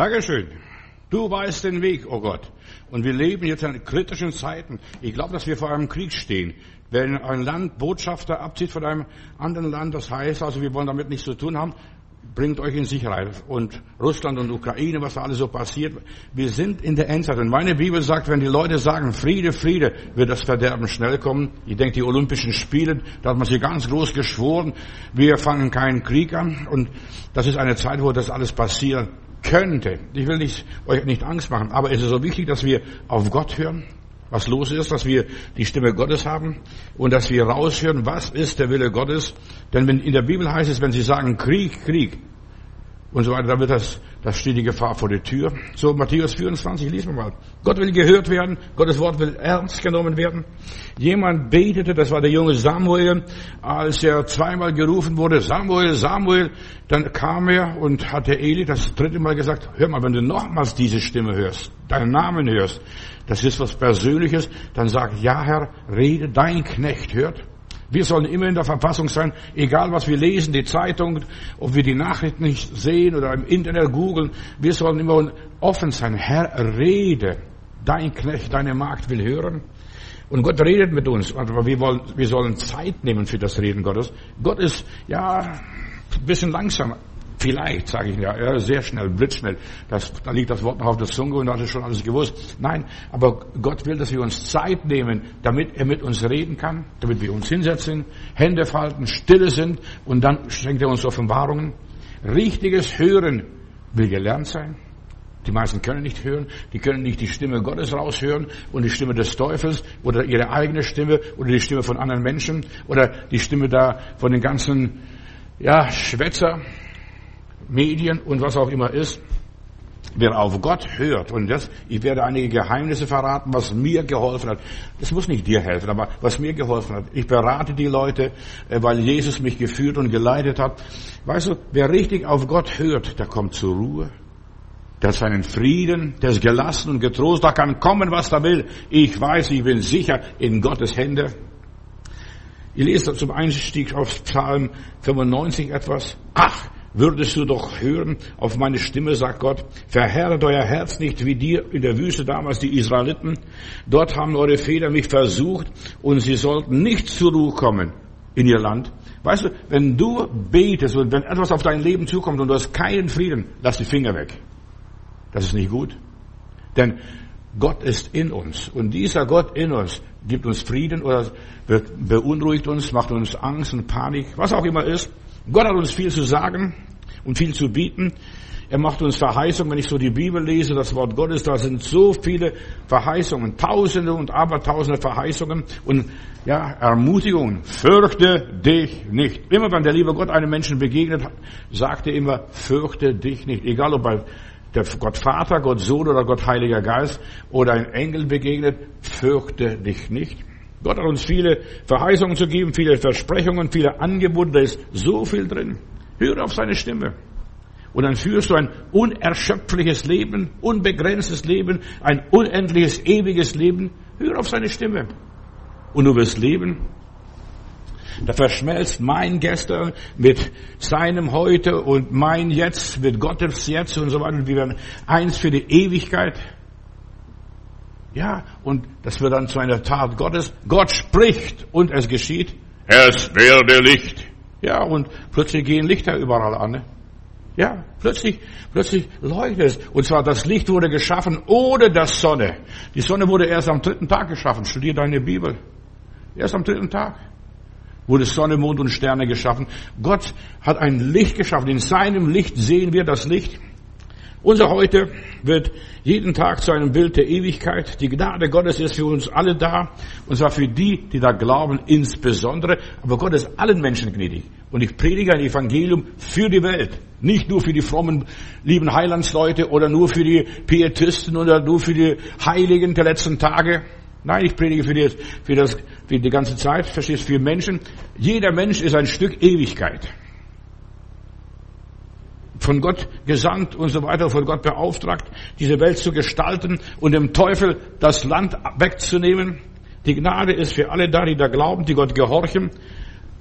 Dankeschön. Du weißt den Weg, oh Gott. Und wir leben jetzt in kritischen Zeiten. Ich glaube, dass wir vor einem Krieg stehen. Wenn ein Land Botschafter abzieht von einem anderen Land, das heißt also, wir wollen damit nichts zu tun haben, bringt euch in Sicherheit. Und Russland und Ukraine, was da alles so passiert. Wir sind in der Endzeit. Und meine Bibel sagt, wenn die Leute sagen, Friede, Friede, wird das Verderben schnell kommen. Ich denke, die Olympischen Spiele, da hat man sich ganz groß geschworen, wir fangen keinen Krieg an. Und das ist eine Zeit, wo das alles passieren könnte. Ich will nicht, euch nicht Angst machen, aber es ist so wichtig, dass wir auf Gott hören, was los ist, dass wir die Stimme Gottes haben und dass wir raushören, was ist der Wille Gottes. Denn wenn, in der Bibel heißt es, wenn sie sagen Krieg, Krieg und so weiter, dann wird das, das steht die Gefahr vor der Tür. So Matthäus 24, lesen wir mal. Gott will gehört werden, Gottes Wort will ernst genommen werden. Jemand betete, das war der junge Samuel, als er zweimal gerufen wurde, Samuel, Samuel, dann kam er und hat der Eli das dritte Mal gesagt, hör mal, wenn du nochmals diese Stimme hörst, deinen Namen hörst, das ist was Persönliches, dann sag, ja Herr, rede, dein Knecht hört. Wir sollen immer in der Verfassung sein, egal was wir lesen, die Zeitung, ob wir die Nachrichten nicht sehen oder im Internet googeln, wir sollen immer offen sein. Herr, rede, dein Knecht, deine Magd will hören. Und Gott redet mit uns, aber wir, wollen, wir sollen Zeit nehmen für das Reden Gottes. Gott ist, ja, ein bisschen langsam. Vielleicht, sage ich ja, ja, sehr schnell, blitzschnell. Das, da liegt das Wort noch auf der Zunge und hat es schon alles gewusst. Nein, aber Gott will, dass wir uns Zeit nehmen, damit er mit uns reden kann, damit wir uns hinsetzen, Hände falten, stille sind und dann schenkt er uns Offenbarungen. Richtiges Hören will gelernt sein. Die meisten können nicht hören, die können nicht die Stimme Gottes raushören und die Stimme des Teufels oder ihre eigene Stimme oder die Stimme von anderen Menschen oder die Stimme da von den ganzen, ja, Schwätzer. Medien und was auch immer ist, wer auf Gott hört, und das, ich werde einige Geheimnisse verraten, was mir geholfen hat. Das muss nicht dir helfen, aber was mir geholfen hat. Ich berate die Leute, äh, weil Jesus mich geführt und geleitet hat. Weißt du, wer richtig auf Gott hört, der kommt zur Ruhe. Der hat seinen Frieden, der ist gelassen und getrost, da kann kommen, was da will. Ich weiß, ich bin sicher in Gottes Hände. Ich lese zum Einstieg auf Psalm 95 etwas. Ach, würdest du doch hören auf meine Stimme, sagt Gott, verherret euer Herz nicht wie dir in der Wüste damals die Israeliten. Dort haben eure Väter mich versucht und sie sollten nicht zur Ruhe kommen in ihr Land. Weißt du, wenn du betest und wenn etwas auf dein Leben zukommt und du hast keinen Frieden, lass die Finger weg. Das ist nicht gut. Denn Gott ist in uns und dieser Gott in uns gibt uns Frieden oder beunruhigt uns, macht uns Angst und Panik, was auch immer ist. Gott hat uns viel zu sagen und viel zu bieten. Er macht uns Verheißungen. Wenn ich so die Bibel lese, das Wort Gottes, da sind so viele Verheißungen, Tausende und Abertausende Verheißungen und ja, Ermutigungen. Fürchte dich nicht. Immer wenn der liebe Gott einem Menschen begegnet, sagt er immer, fürchte dich nicht. Egal ob bei der Gott Vater, Gott Sohn oder Gott Heiliger Geist oder ein Engel begegnet, fürchte dich nicht. Gott hat uns viele Verheißungen zu geben, viele Versprechungen, viele Angebote, da ist so viel drin. Höre auf seine Stimme. Und dann führst du ein unerschöpfliches Leben, unbegrenztes Leben, ein unendliches, ewiges Leben. Höre auf seine Stimme. Und du wirst leben. Da verschmelzt mein Gestern mit seinem Heute und mein Jetzt mit Gottes Jetzt und so weiter. Und wir werden eins für die Ewigkeit. Ja, und das wird dann zu einer Tat Gottes. Gott spricht und es geschieht. Es werde Licht. Ja, und plötzlich gehen Lichter überall an. Ja, plötzlich, plötzlich leuchtet es. Und zwar das Licht wurde geschaffen ohne das Sonne. Die Sonne wurde erst am dritten Tag geschaffen. Studier deine Bibel. Erst am dritten Tag wurde Sonne, Mond und Sterne geschaffen. Gott hat ein Licht geschaffen. In seinem Licht sehen wir das Licht. Unser Heute wird jeden Tag zu einem Bild der Ewigkeit. Die Gnade Gottes ist für uns alle da. Und zwar für die, die da glauben, insbesondere. Aber Gott ist allen Menschen gnädig. Und ich predige ein Evangelium für die Welt. Nicht nur für die frommen, lieben Heilandsleute oder nur für die Pietisten oder nur für die Heiligen der letzten Tage. Nein, ich predige für, die, für, das, für die ganze Zeit, verstehst, für Menschen. Jeder Mensch ist ein Stück Ewigkeit von Gott gesandt und so weiter, von Gott beauftragt, diese Welt zu gestalten und dem Teufel das Land wegzunehmen. Die Gnade ist für alle da, die da glauben, die Gott gehorchen.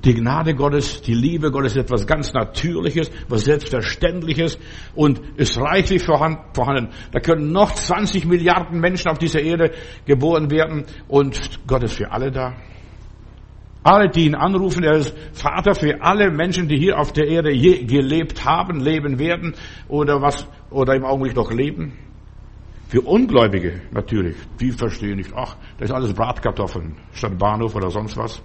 Die Gnade Gottes, die Liebe Gottes ist etwas ganz Natürliches, was Selbstverständliches und ist reichlich vorhanden. Da können noch 20 Milliarden Menschen auf dieser Erde geboren werden und Gott ist für alle da. Alle, die ihn anrufen, er ist Vater für alle Menschen, die hier auf der Erde je gelebt haben, leben werden oder was, oder im Augenblick noch leben. Für Ungläubige natürlich, die verstehen nicht, ach, das ist alles Bratkartoffeln statt Bahnhof oder sonst was.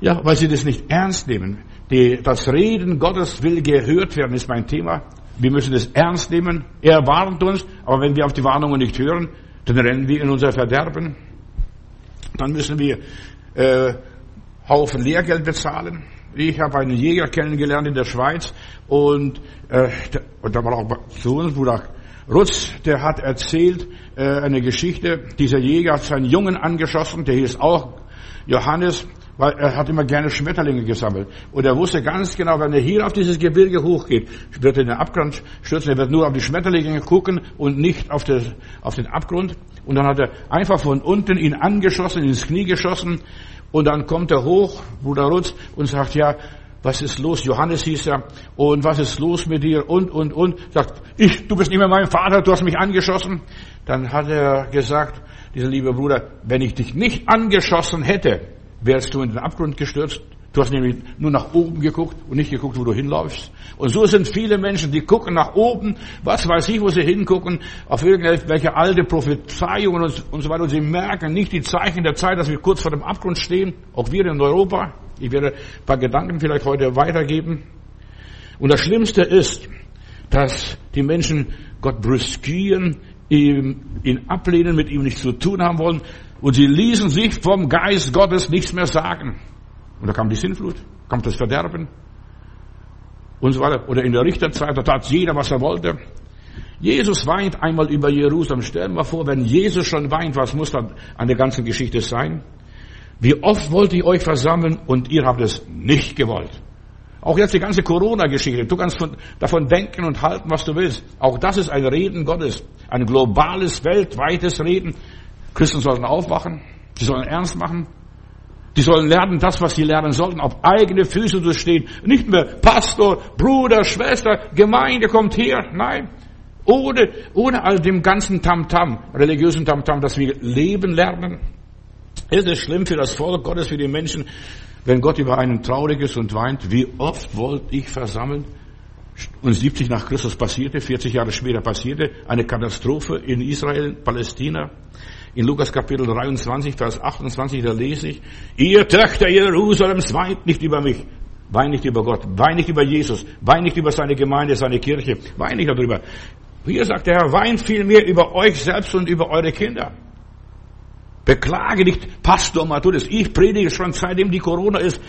Ja, weil sie das nicht ernst nehmen. Die, das Reden Gottes will gehört werden, ist mein Thema. Wir müssen es ernst nehmen. Er warnt uns, aber wenn wir auf die Warnungen nicht hören, dann rennen wir in unser Verderben. Dann müssen wir äh, Haufen Lehrgeld bezahlen. Ich habe einen Jäger kennengelernt in der Schweiz und, äh, und da war auch zu uns Bruder Rutz, der hat erzählt äh, eine Geschichte. Dieser Jäger hat seinen Jungen angeschossen, der hieß auch Johannes weil er hat immer gerne Schmetterlinge gesammelt. Und er wusste ganz genau, wenn er hier auf dieses Gebirge hochgeht, wird er in den Abgrund stürzen, er wird nur auf die Schmetterlinge gucken und nicht auf, den Abgrund. Und dann hat er einfach von unten ihn angeschossen, ins Knie geschossen. Und dann kommt er hoch, Bruder Rutz, und sagt, ja, was ist los? Johannes hieß er. Und was ist los mit dir? Und, und, und. Sagt, ich, du bist nicht mehr mein Vater, du hast mich angeschossen. Dann hat er gesagt, dieser liebe Bruder, wenn ich dich nicht angeschossen hätte, wärst du in den Abgrund gestürzt. Du hast nämlich nur nach oben geguckt und nicht geguckt, wo du hinläufst. Und so sind viele Menschen, die gucken nach oben, was weiß ich, wo sie hingucken, auf irgendwelche alte Prophezeiungen und, so weiter. Und sie merken nicht die Zeichen der Zeit, dass wir kurz vor dem Abgrund stehen. Auch wir in Europa. Ich werde ein paar Gedanken vielleicht heute weitergeben. Und das Schlimmste ist, dass die Menschen Gott brüskieren, ihn ablehnen, mit ihm nichts zu tun haben wollen. Und sie ließen sich vom Geist Gottes nichts mehr sagen. Und da kam die Sinnflut, kam das Verderben und so weiter. Oder in der Richterzeit, da tat jeder, was er wollte. Jesus weint einmal über Jerusalem. Stell dir mal vor, wenn Jesus schon weint, was muss dann an der ganzen Geschichte sein? Wie oft wollte ich euch versammeln und ihr habt es nicht gewollt. Auch jetzt die ganze Corona-Geschichte. Du kannst von, davon denken und halten, was du willst. Auch das ist ein Reden Gottes. Ein globales, weltweites Reden. Christen sollen aufwachen. Sie sollen ernst machen. Die sollen lernen, das, was sie lernen sollten, auf eigene Füße zu stehen. Nicht mehr Pastor, Bruder, Schwester, Gemeinde kommt her. Nein. Ohne, ohne all dem ganzen Tamtam, -Tam, religiösen Tamtam, -Tam, dass wir leben lernen. Ist es schlimm für das Volk Gottes, für die Menschen, wenn Gott über einen traurig ist und weint? Wie oft wollte ich versammeln? Und 70 nach Christus passierte, 40 Jahre später passierte eine Katastrophe in Israel, Palästina. In Lukas Kapitel 23, Vers 28, da lese ich, ihr Töchter Jerusalems weint nicht über mich, weint nicht über Gott, weint nicht über Jesus, weint nicht über seine Gemeinde, seine Kirche, weint nicht darüber. Hier sagt der Herr, weint vielmehr über euch selbst und über eure Kinder. Beklage nicht, Pastor Matthäus, ich predige schon seitdem die Corona ist.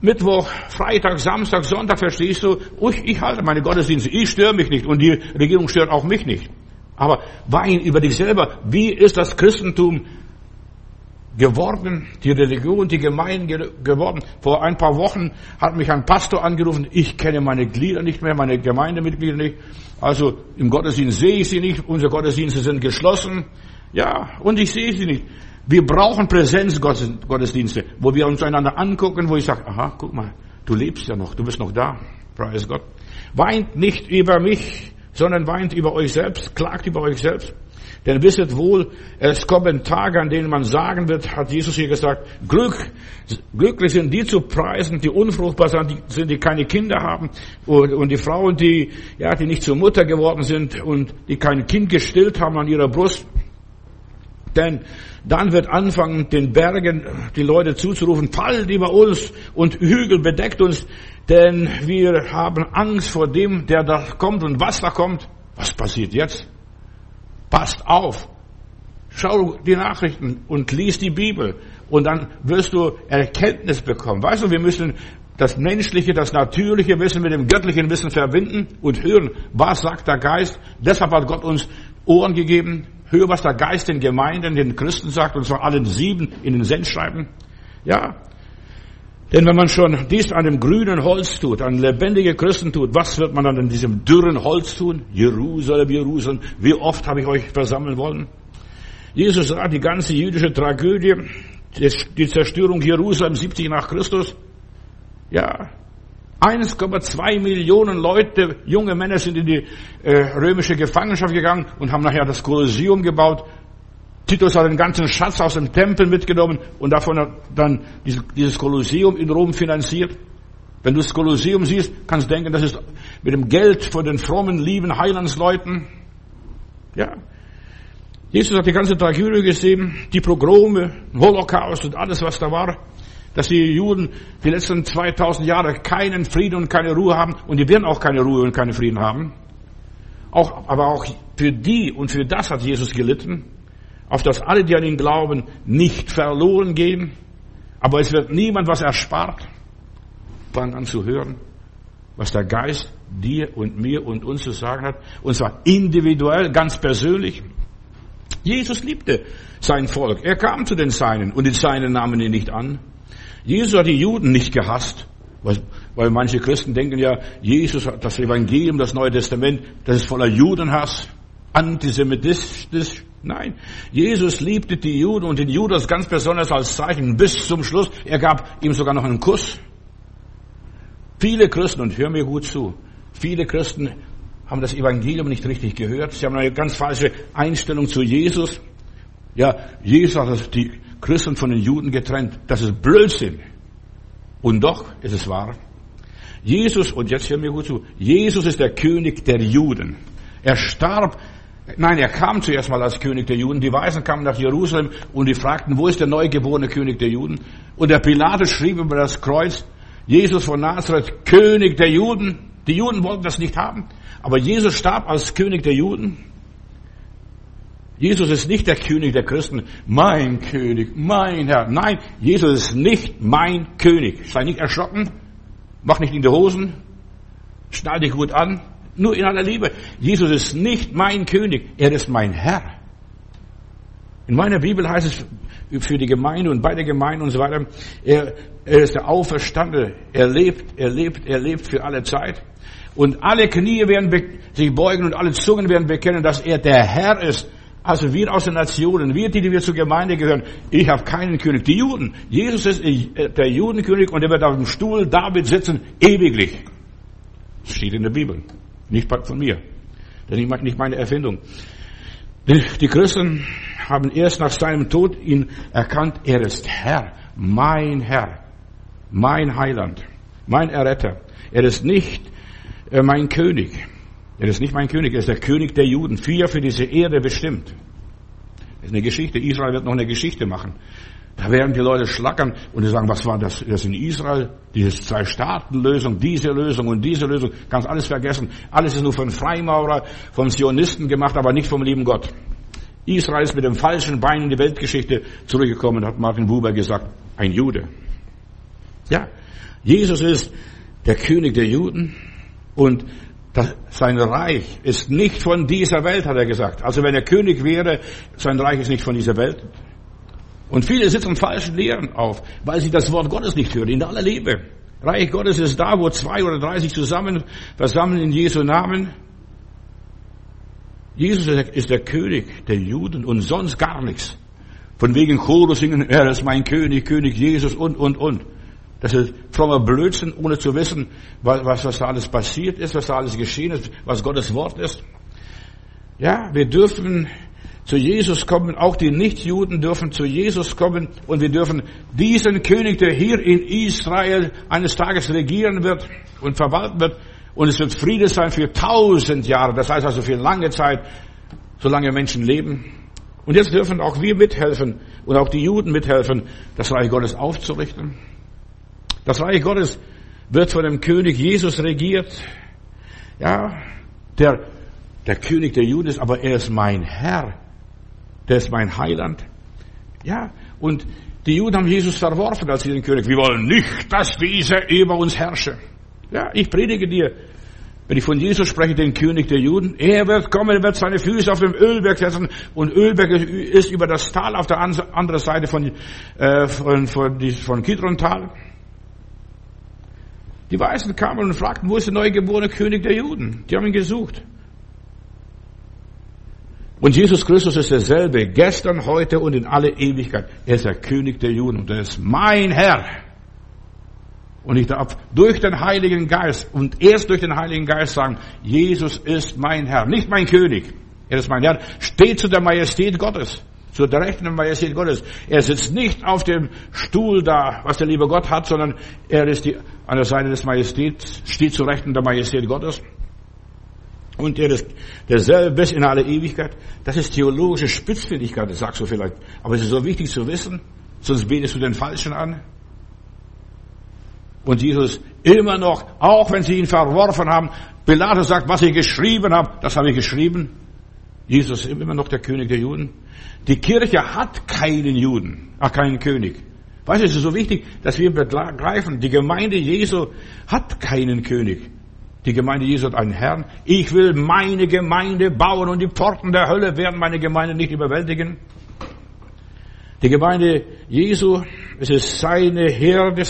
Mittwoch, Freitag, Samstag, Sonntag, verstehst du? Ich, ich halte meine Gottesdienste, ich störe mich nicht und die Regierung stört auch mich nicht. Aber wein über dich selber. Wie ist das Christentum geworden, die Religion, die Gemeinde geworden. Vor ein paar Wochen hat mich ein Pastor angerufen, ich kenne meine Glieder nicht mehr, meine Gemeindemitglieder nicht. Also im Gottesdienst sehe ich sie nicht, unsere Gottesdienste sind geschlossen. Ja, und ich sehe sie nicht. Wir brauchen Präsenzgottesdienste, wo wir uns einander angucken, wo ich sage, aha, guck mal, du lebst ja noch, du bist noch da. Preis Gott. Weint nicht über mich, sondern weint über euch selbst, klagt über euch selbst. Denn wisset wohl, es kommen Tage, an denen man sagen wird, hat Jesus hier gesagt, Glück, glücklich sind die zu preisen, die unfruchtbar sind, die keine Kinder haben und, und die Frauen, die, ja, die nicht zur Mutter geworden sind und die kein Kind gestillt haben an ihrer Brust. Denn dann wird anfangen, den Bergen die Leute zuzurufen, fallt über uns und Hügel bedeckt uns, denn wir haben Angst vor dem, der da kommt und was da kommt. Was passiert jetzt? Passt auf. Schau die Nachrichten und lies die Bibel und dann wirst du Erkenntnis bekommen. Weißt du, wir müssen das menschliche, das natürliche Wissen mit dem göttlichen Wissen verbinden und hören, was sagt der Geist. Deshalb hat Gott uns Ohren gegeben. Hör, was der Geist den Gemeinden, den Christen sagt, und zwar allen sieben in den Sendschreiben. Ja, denn wenn man schon dies an dem grünen Holz tut, an lebendige Christen tut, was wird man dann in diesem dürren Holz tun? Jerusalem, Jerusalem, wie oft habe ich euch versammeln wollen? Jesus sah die ganze jüdische Tragödie, die Zerstörung Jerusalem 70 nach Christus. Ja, 1,2 Millionen Leute, junge Männer sind in die äh, römische Gefangenschaft gegangen und haben nachher das Kolosseum gebaut. Titus hat den ganzen Schatz aus dem Tempel mitgenommen und davon hat dann dieses Kolosseum in Rom finanziert. Wenn du das Kolosseum siehst, kannst du denken, das ist mit dem Geld von den frommen, lieben Heilandsleuten. Ja. Jesus hat die ganze Tragödie gesehen, die Progrome, Holocaust und alles, was da war dass die Juden die letzten 2000 Jahre keinen Frieden und keine Ruhe haben und die werden auch keine Ruhe und keinen Frieden haben. Auch, aber auch für die und für das hat Jesus gelitten, auf dass alle, die an ihn glauben, nicht verloren gehen. Aber es wird niemand was erspart. Fang an zu hören, was der Geist dir und mir und uns zu sagen hat. Und zwar individuell, ganz persönlich. Jesus liebte sein Volk. Er kam zu den Seinen und die Seinen nahmen ihn nicht an. Jesus hat die Juden nicht gehasst, weil manche Christen denken ja, Jesus hat das Evangelium, das Neue Testament, das ist voller Judenhass, antisemitistisch. Nein, Jesus liebte die Juden und den Judas ganz besonders als Zeichen bis zum Schluss. Er gab ihm sogar noch einen Kuss. Viele Christen, und hör mir gut zu, viele Christen haben das Evangelium nicht richtig gehört. Sie haben eine ganz falsche Einstellung zu Jesus. Ja, Jesus hat die Christen von den Juden getrennt. Das ist Blödsinn. Und doch ist es wahr. Jesus, und jetzt hör mir gut zu, Jesus ist der König der Juden. Er starb, nein, er kam zuerst mal als König der Juden. Die Weisen kamen nach Jerusalem und die fragten, wo ist der neugeborene König der Juden? Und der Pilatus schrieb über das Kreuz, Jesus von Nazareth, König der Juden. Die Juden wollten das nicht haben. Aber Jesus starb als König der Juden. Jesus ist nicht der König der Christen, mein König, mein Herr. Nein, Jesus ist nicht mein König. Sei nicht erschrocken, mach nicht in die Hosen, schnall dich gut an, nur in aller Liebe. Jesus ist nicht mein König, er ist mein Herr. In meiner Bibel heißt es für die Gemeinde und bei der Gemeinde und so weiter, er, er ist der Auferstandene, er lebt, er lebt, er lebt für alle Zeit. Und alle Knie werden sich beugen und alle Zungen werden bekennen, dass er der Herr ist also wir aus den Nationen, wir, die, die wir zur Gemeinde gehören, ich habe keinen König. Die Juden, Jesus ist äh, der Judenkönig und er wird auf dem Stuhl David sitzen, ewiglich. Das steht in der Bibel. Nicht von mir. Ist nicht meine Erfindung. Die Christen haben erst nach seinem Tod ihn erkannt, er ist Herr, mein Herr, mein Heiland, mein Erretter. Er ist nicht äh, mein König. Er ist nicht mein König, er ist der König der Juden. Vier für diese Erde bestimmt. Das ist eine Geschichte. Israel wird noch eine Geschichte machen. Da werden die Leute schlackern und die sagen, was war das, das in Israel? Diese Zwei-Staaten-Lösung, diese Lösung und diese Lösung. Kannst alles vergessen. Alles ist nur von Freimaurer, vom Zionisten gemacht, aber nicht vom lieben Gott. Israel ist mit dem falschen Bein in die Weltgeschichte zurückgekommen, hat Martin Buber gesagt. Ein Jude. Ja. Jesus ist der König der Juden und das, sein Reich ist nicht von dieser Welt, hat er gesagt. Also wenn er König wäre, sein Reich ist nicht von dieser Welt. Und viele sitzen falschen Lehren auf, weil sie das Wort Gottes nicht hören, in aller Liebe. Reich Gottes ist da, wo zwei oder drei sich zusammen versammeln in Jesu Namen. Jesus ist der König der Juden und sonst gar nichts. Von wegen Chorus singen, er ist mein König, König Jesus und, und, und. Das ist frommer Blödsinn, ohne zu wissen, was, was da alles passiert ist, was da alles geschehen ist, was Gottes Wort ist. Ja, wir dürfen zu Jesus kommen, auch die Nichtjuden dürfen zu Jesus kommen und wir dürfen diesen König, der hier in Israel eines Tages regieren wird und verwalten wird, und es wird Friede sein für tausend Jahre, das heißt also für lange Zeit, solange Menschen leben. Und jetzt dürfen auch wir mithelfen und auch die Juden mithelfen, das Reich Gottes aufzurichten. Das Reich Gottes wird von dem König Jesus regiert. Ja, der, der König der Juden ist, aber er ist mein Herr. Der ist mein Heiland. Ja, und die Juden haben Jesus verworfen als ihren König. Wir wollen nicht, dass dieser über uns herrsche. Ja, ich predige dir, wenn ich von Jesus spreche, den König der Juden, er wird kommen, er wird seine Füße auf dem Ölberg setzen und Ölberg ist über das Tal auf der anderen Seite von, äh, von, von, von Kidron-Tal. Die Weisen kamen und fragten, wo ist der neugeborene König der Juden? Die haben ihn gesucht. Und Jesus Christus ist derselbe, gestern, heute und in alle Ewigkeit. Er ist der König der Juden und er ist mein Herr. Und ich darf durch den Heiligen Geist und erst durch den Heiligen Geist sagen, Jesus ist mein Herr, nicht mein König. Er ist mein Herr, steht zu der Majestät Gottes, zu der Rechten Majestät Gottes. Er sitzt nicht auf dem Stuhl da, was der liebe Gott hat, sondern er ist die, an der Seite des Majestäts, steht zu Rechten der Majestät Gottes. Und er ist derselbe bis in alle Ewigkeit. Das ist theologische Spitzfindigkeit, das sagst du vielleicht. Aber es ist so wichtig zu wissen, sonst betest du den Falschen an. Und Jesus immer noch, auch wenn sie ihn verworfen haben, Pilatus sagt, was ich geschrieben habe, das habe ich geschrieben. Jesus ist immer noch der König der Juden. Die Kirche hat keinen Juden, ach keinen König. Weißt du, es ist so wichtig, dass wir begreifen, die Gemeinde Jesu hat keinen König. Die Gemeinde Jesu hat einen Herrn. Ich will meine Gemeinde bauen und die Pforten der Hölle werden meine Gemeinde nicht überwältigen. Die Gemeinde Jesu, es ist seine Herde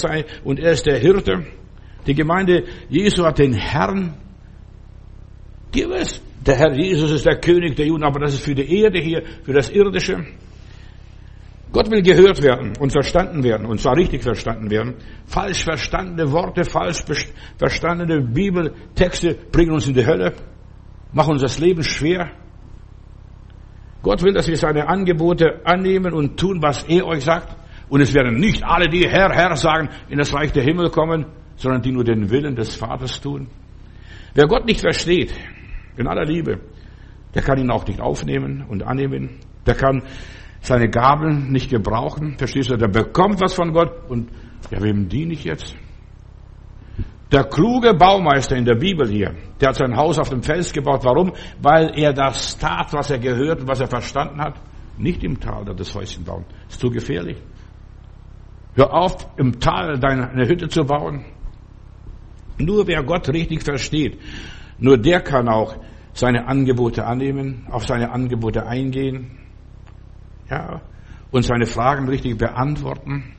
und er ist der Hirte. Die Gemeinde Jesu hat den Herrn. Gewiss, der Herr Jesus ist der König der Juden, aber das ist für die Erde hier, für das Irdische. Gott will gehört werden und verstanden werden, und zwar richtig verstanden werden. Falsch verstandene Worte, falsch verstandene Bibeltexte bringen uns in die Hölle, machen uns das Leben schwer. Gott will, dass wir seine Angebote annehmen und tun, was er euch sagt. Und es werden nicht alle, die Herr, Herr sagen, in das Reich der Himmel kommen, sondern die nur den Willen des Vaters tun. Wer Gott nicht versteht, in aller Liebe, der kann ihn auch nicht aufnehmen und annehmen. Der kann seine Gabeln nicht gebrauchen. Verstehst du? Der bekommt was von Gott und ja, wem diene ich jetzt? Der kluge Baumeister in der Bibel hier, der hat sein Haus auf dem Fels gebaut. Warum? Weil er das tat, was er gehört und was er verstanden hat. Nicht im Tal das Häuschen bauen. Ist zu gefährlich. Hör auf, im Tal deine Hütte zu bauen. Nur wer Gott richtig versteht, nur der kann auch seine Angebote annehmen, auf seine Angebote eingehen ja, und seine Fragen richtig beantworten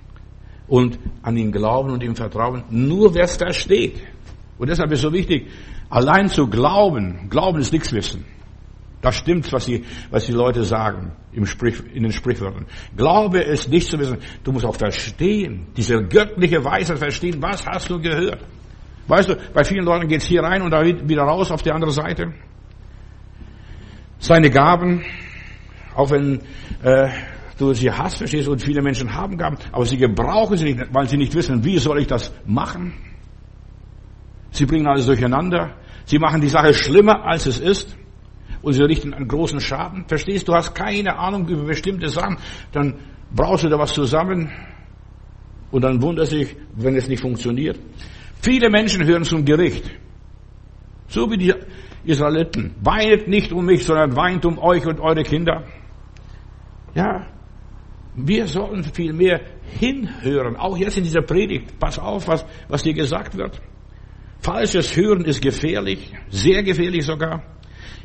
und an ihn glauben und ihm vertrauen. Nur wer es versteht. Und deshalb ist so wichtig, allein zu glauben, Glauben ist nichts wissen. Das stimmt, was die, was die Leute sagen im Sprich, in den Sprichwörtern. Glaube ist nicht zu wissen. Du musst auch verstehen, diese göttliche Weisheit verstehen. Was hast du gehört? Weißt du, bei vielen Leuten geht's hier rein und da wieder raus auf die andere Seite. Seine Gaben, auch wenn äh, du sie hast, verstehst du, und viele Menschen haben Gaben, aber sie gebrauchen sie nicht, weil sie nicht wissen, wie soll ich das machen. Sie bringen alles durcheinander. Sie machen die Sache schlimmer, als es ist. Und sie richten einen großen Schaden. Verstehst du, du hast keine Ahnung über bestimmte Sachen. Dann brauchst du da was zusammen. Und dann wundert sich, wenn es nicht funktioniert. Viele Menschen hören zum Gericht. So wie die Israeliten. Weinet nicht um mich, sondern weint um euch und eure Kinder. Ja, wir sollen viel mehr hinhören. Auch jetzt in dieser Predigt. Pass auf, was, was dir gesagt wird. Falsches Hören ist gefährlich, sehr gefährlich sogar.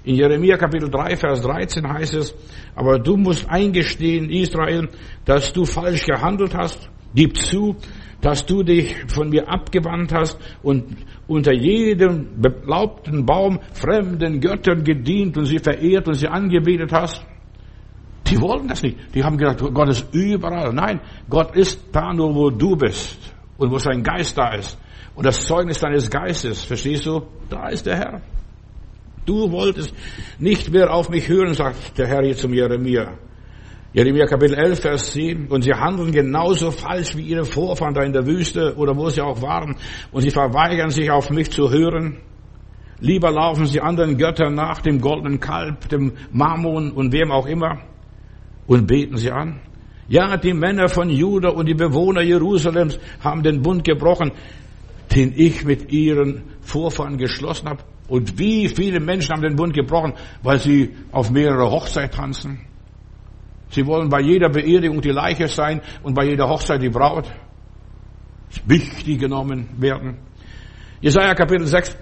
In Jeremia Kapitel 3, Vers 13 heißt es, aber du musst eingestehen, Israel, dass du falsch gehandelt hast. Gib zu, dass du dich von mir abgewandt hast und unter jedem belaubten Baum fremden Göttern gedient und sie verehrt und sie angebetet hast. Die wollten das nicht. Die haben gedacht, Gott ist überall. Nein, Gott ist da nur, wo du bist und wo sein Geist da ist. Und das Zeugnis deines Geistes, verstehst du? Da ist der Herr. Du wolltest nicht mehr auf mich hören, sagt der Herr hier zum Jeremia. Jeremia Kapitel 11, Vers 10. Und sie handeln genauso falsch wie ihre Vorfahren da in der Wüste oder wo sie auch waren. Und sie verweigern sich auf mich zu hören. Lieber laufen sie anderen Göttern nach, dem goldenen Kalb, dem Mammon und wem auch immer und beten sie an. Ja, die Männer von Juda und die Bewohner Jerusalems haben den Bund gebrochen, den ich mit ihren Vorfahren geschlossen habe. Und wie viele Menschen haben den Bund gebrochen, weil sie auf mehrere Hochzeit tanzen? Sie wollen bei jeder Beerdigung die Leiche sein und bei jeder Hochzeit die Braut. Wichtig genommen werden. Jesaja Kapitel 6,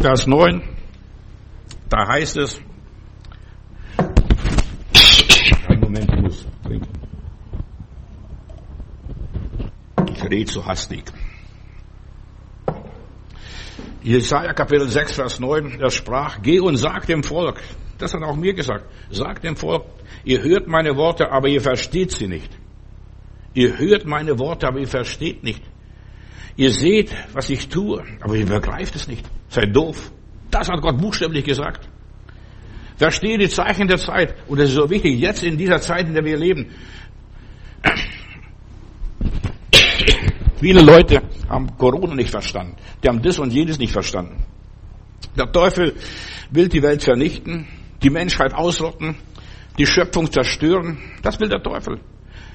Vers 9. Da heißt es, Rede zu hastig. Jesaja Kapitel 6, Vers 9, er sprach, geh und sag dem Volk, das hat auch mir gesagt, sag dem Volk, ihr hört meine Worte, aber ihr versteht sie nicht. Ihr hört meine Worte, aber ihr versteht nicht. Ihr seht, was ich tue, aber ihr begreift es nicht. Seid doof. Das hat Gott buchstäblich gesagt. Verstehe die Zeichen der Zeit. Und das ist so wichtig, jetzt in dieser Zeit, in der wir leben. Viele Leute haben Corona nicht verstanden. Die haben das und jenes nicht verstanden. Der Teufel will die Welt vernichten, die Menschheit ausrotten, die Schöpfung zerstören. Das will der Teufel.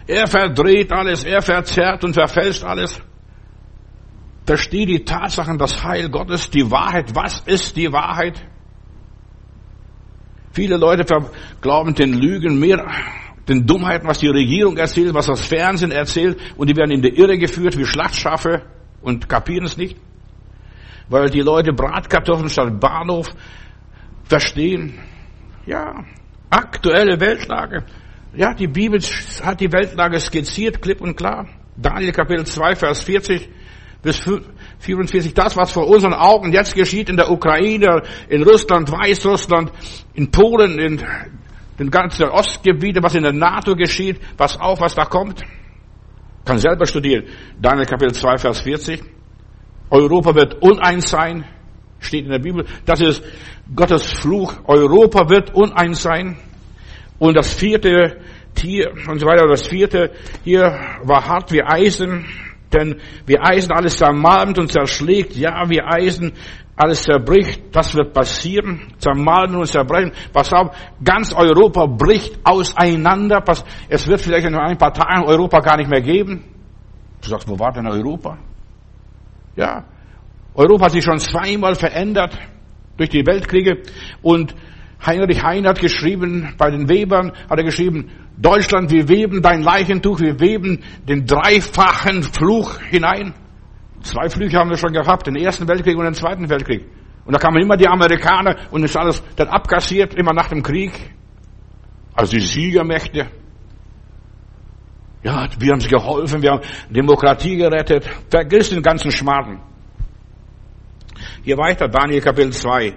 Er verdreht alles, er verzerrt und verfälscht alles. Verstehe die Tatsachen, das Heil Gottes, die Wahrheit. Was ist die Wahrheit? Viele Leute glauben den Lügen mehr, den Dummheiten, was die Regierung erzählt, was das Fernsehen erzählt, und die werden in die Irre geführt wie Schlachtschafe und kapieren es nicht. Weil die Leute Bratkartoffeln statt Bahnhof verstehen. Ja, aktuelle Weltlage. Ja, die Bibel hat die Weltlage skizziert, klipp und klar. Daniel Kapitel 2, Vers 40 bis 44. Das, was vor unseren Augen jetzt geschieht in der Ukraine, in Russland, Weißrussland, in Polen, in den ganzen Ostgebieten, was in der NATO geschieht, was auf, was da kommt. Kann selber studieren. Daniel Kapitel 2, Vers 40. Europa wird uneins sein, steht in der Bibel. Das ist Gottes Fluch. Europa wird uneins sein. Und das vierte Tier und so weiter, das vierte hier war hart wie Eisen, denn wie Eisen alles zermalmt und zerschlägt. Ja, wie Eisen alles zerbricht. Das wird passieren. Zermalmen und zerbrechen. Pass auf, ganz Europa bricht auseinander. Es wird vielleicht in ein paar Tagen Europa gar nicht mehr geben. Du sagst, wo war denn Europa? Ja, Europa hat sich schon zweimal verändert durch die Weltkriege und Heinrich Heine hat geschrieben, bei den Webern hat er geschrieben, Deutschland, wir weben dein Leichentuch, wir weben den dreifachen Fluch hinein. Zwei Flüche haben wir schon gehabt, den ersten Weltkrieg und den zweiten Weltkrieg. Und da kamen immer die Amerikaner und ist alles dann abkassiert, immer nach dem Krieg. Also die Siegermächte. Ja, wir haben sie geholfen, wir haben Demokratie gerettet. Vergiss den ganzen Schmarrn. Hier weiter, Daniel Kapitel 2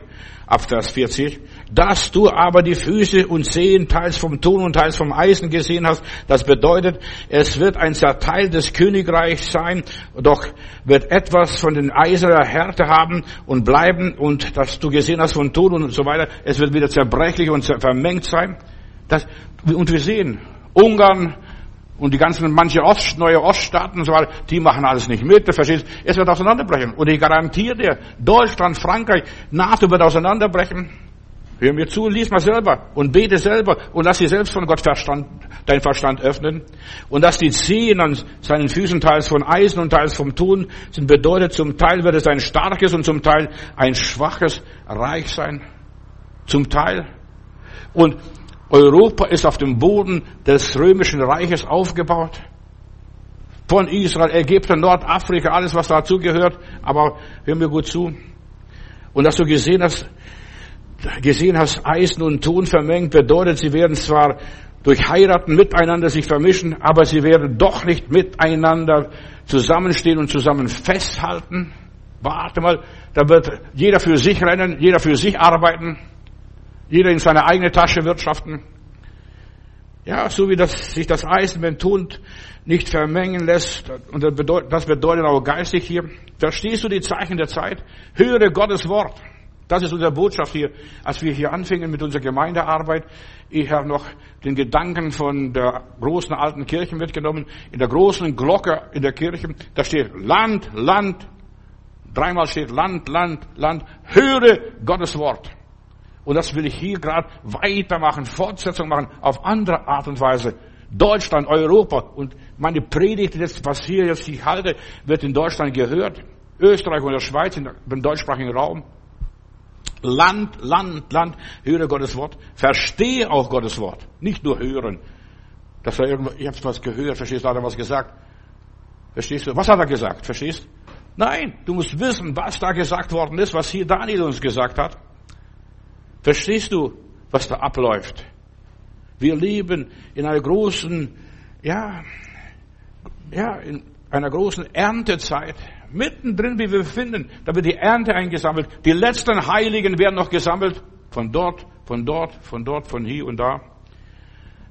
ab Vers 40, dass du aber die Füße und Zehen teils vom Ton und teils vom Eisen gesehen hast, das bedeutet, es wird ein Teil des Königreichs sein, doch wird etwas von den eiserner Härte haben und bleiben und dass du gesehen hast von Ton und so weiter, es wird wieder zerbrechlich und vermengt sein. Das, und wir sehen, Ungarn, und die ganzen, manche Ost, neue Oststaaten und so weiter, die machen alles nicht mit, du verstehst? Es wird auseinanderbrechen. Und ich garantiere dir, Deutschland, Frankreich, NATO wird auseinanderbrechen. Hör mir zu, lies mal selber und bete selber und lass dir selbst von Gott Verstand, dein Verstand öffnen. Und dass die Zehen an seinen Füßen teils von Eisen und teils vom Tun sind, bedeutet, zum Teil wird es ein starkes und zum Teil ein schwaches Reich sein. Zum Teil. Und Europa ist auf dem Boden des römischen Reiches aufgebaut. Von Israel, Ägypten, Nordafrika, alles was dazu gehört. Aber hör mir gut zu. Und dass du gesehen hast, gesehen hast, Eisen und Ton vermengt, bedeutet, sie werden zwar durch Heiraten miteinander sich vermischen, aber sie werden doch nicht miteinander zusammenstehen und zusammen festhalten. Warte mal, da wird jeder für sich rennen, jeder für sich arbeiten. Jeder in seine eigene Tasche wirtschaften. Ja, so wie das, sich das Eisen mit Tund nicht vermengen lässt. Und das bedeutet, das bedeutet auch geistig hier. Verstehst du die Zeichen der Zeit? Höre Gottes Wort. Das ist unsere Botschaft hier. Als wir hier anfingen mit unserer Gemeindearbeit, ich habe noch den Gedanken von der großen alten Kirche mitgenommen. In der großen Glocke in der Kirche, da steht Land, Land. Dreimal steht Land, Land, Land. Höre Gottes Wort. Und das will ich hier gerade weitermachen, Fortsetzung machen, auf andere Art und Weise. Deutschland, Europa und meine Predigt, jetzt, was hier jetzt ich halte, wird in Deutschland gehört. Österreich und der Schweiz, im deutschsprachigen Raum. Land, Land, Land, höre Gottes Wort. Verstehe auch Gottes Wort. Nicht nur hören. Dass er irgendwo, ich habe was gehört, verstehst du, hat er was gesagt. Verstehst du? Was hat er gesagt? Verstehst? Nein, du musst wissen, was da gesagt worden ist, was hier Daniel uns gesagt hat. Verstehst du, was da abläuft? Wir leben in einer großen, ja, ja, in einer großen Erntezeit. Mittendrin, wie wir finden, da wird die Ernte eingesammelt. Die letzten Heiligen werden noch gesammelt. Von dort, von dort, von dort, von hier und da.